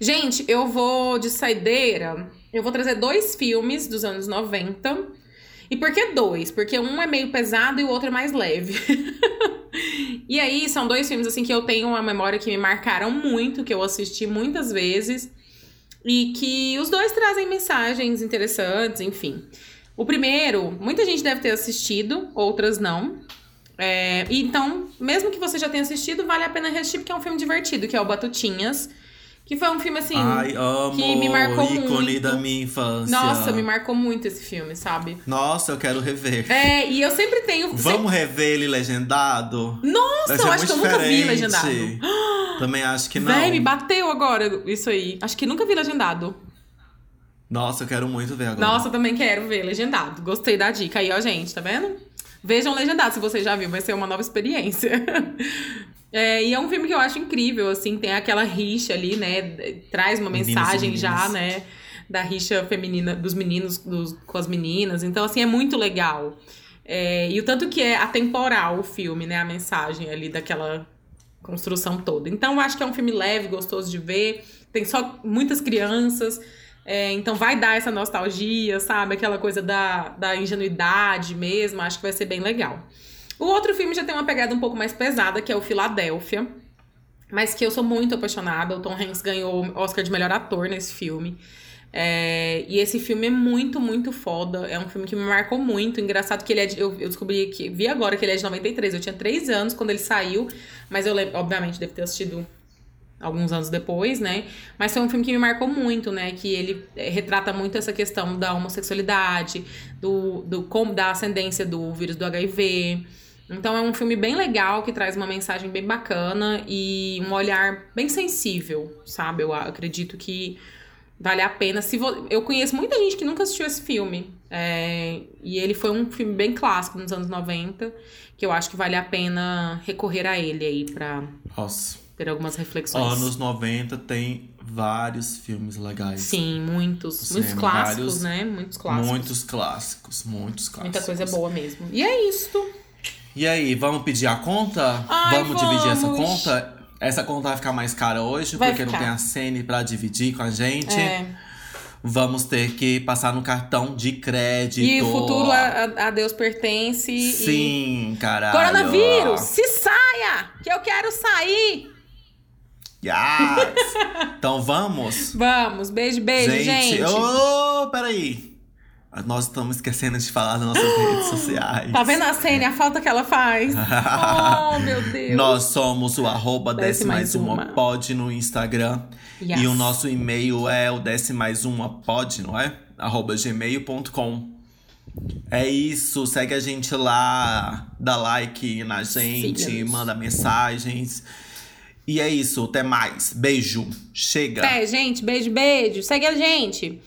Gente, eu vou de saideira. Eu vou trazer dois filmes dos anos 90. E por que dois? Porque um é meio pesado e o outro é mais leve. e aí, são dois filmes assim que eu tenho uma memória que me marcaram muito, que eu assisti muitas vezes. E que os dois trazem mensagens interessantes, enfim. O primeiro, muita gente deve ter assistido, outras não. É, então, mesmo que você já tenha assistido, vale a pena assistir, porque é um filme divertido, que é o Batutinhas. Que foi um filme assim. Ai, amo. que me marcou ícone muito. da minha infância. nossa, me marcou muito esse filme, sabe? Nossa, eu quero rever. É, e eu sempre tenho. Vamos rever ele legendado? Nossa, eu acho que eu nunca vi legendado. Também acho que não. Véi, me bateu agora isso aí. Acho que nunca vi legendado. Nossa, eu quero muito ver agora. Nossa, eu também quero ver legendado. Gostei da dica aí, ó, gente, tá vendo? Vejam legendado se você já viu, vai ser uma nova experiência. É, e é um filme que eu acho incrível, assim, tem aquela rixa ali, né? Traz uma mensagem já, né? Da rixa feminina dos meninos dos, com as meninas. Então, assim, é muito legal. É, e o tanto que é atemporal o filme, né? A mensagem ali daquela construção toda. Então, eu acho que é um filme leve, gostoso de ver. Tem só muitas crianças. É, então vai dar essa nostalgia, sabe? Aquela coisa da, da ingenuidade mesmo. Acho que vai ser bem legal. O outro filme já tem uma pegada um pouco mais pesada, que é o Filadélfia. Mas que eu sou muito apaixonada. O Tom Hanks ganhou o Oscar de melhor ator nesse filme. É, e esse filme é muito, muito foda. É um filme que me marcou muito. Engraçado que ele é de, eu, eu descobri que. Vi agora que ele é de 93. Eu tinha 3 anos quando ele saiu. Mas eu lembro, obviamente, devo ter assistido alguns anos depois, né? Mas foi um filme que me marcou muito, né? Que ele eh, retrata muito essa questão da homossexualidade, do, do da ascendência do vírus do HIV. Então é um filme bem legal que traz uma mensagem bem bacana e um olhar bem sensível, sabe? Eu acredito que vale a pena. Se vo... Eu conheço muita gente que nunca assistiu esse filme. é, E ele foi um filme bem clássico nos anos 90, que eu acho que vale a pena recorrer a ele aí pra Nossa. ter algumas reflexões. Anos 90 tem vários filmes legais. Sim, muitos. Muitos clássicos, vários- né? Muitos clássicos. Muitos clássicos, muitos clássicos. Muita coisa boa mesmo. E é isto. E aí, vamos pedir a conta? Ai, vamos, dividir essa vamos. conta? Essa conta vai ficar mais cara hoje, Vai porque não ficar. tem a Sene pra dividir com a gente. É. Vamos ter que passar no cartão de crédito. E o futuro a, a- Deus pertence. e- Sim, caralho. Coronavírus, se saia! Que eu quero sair! Yes! então vamos? Vamos, beijo, beijo, gente. Ô, peraí. Nós estamos esquecendo de falar das nossas redes sociais. Tá vendo a Sênia, a falta que ela faz? oh, meu Deus. Nós somos o arroba Desce mais uma uma. pod no Instagram. Yes. E o nosso e-mail é o desce mais uma pod, não é? Arroba gmail.com. É isso, segue a gente lá, dá like na gente, Siga-nos. manda mensagens. E é isso, até mais. Beijo. Chega. É, gente, beijo, beijo. Segue a gente.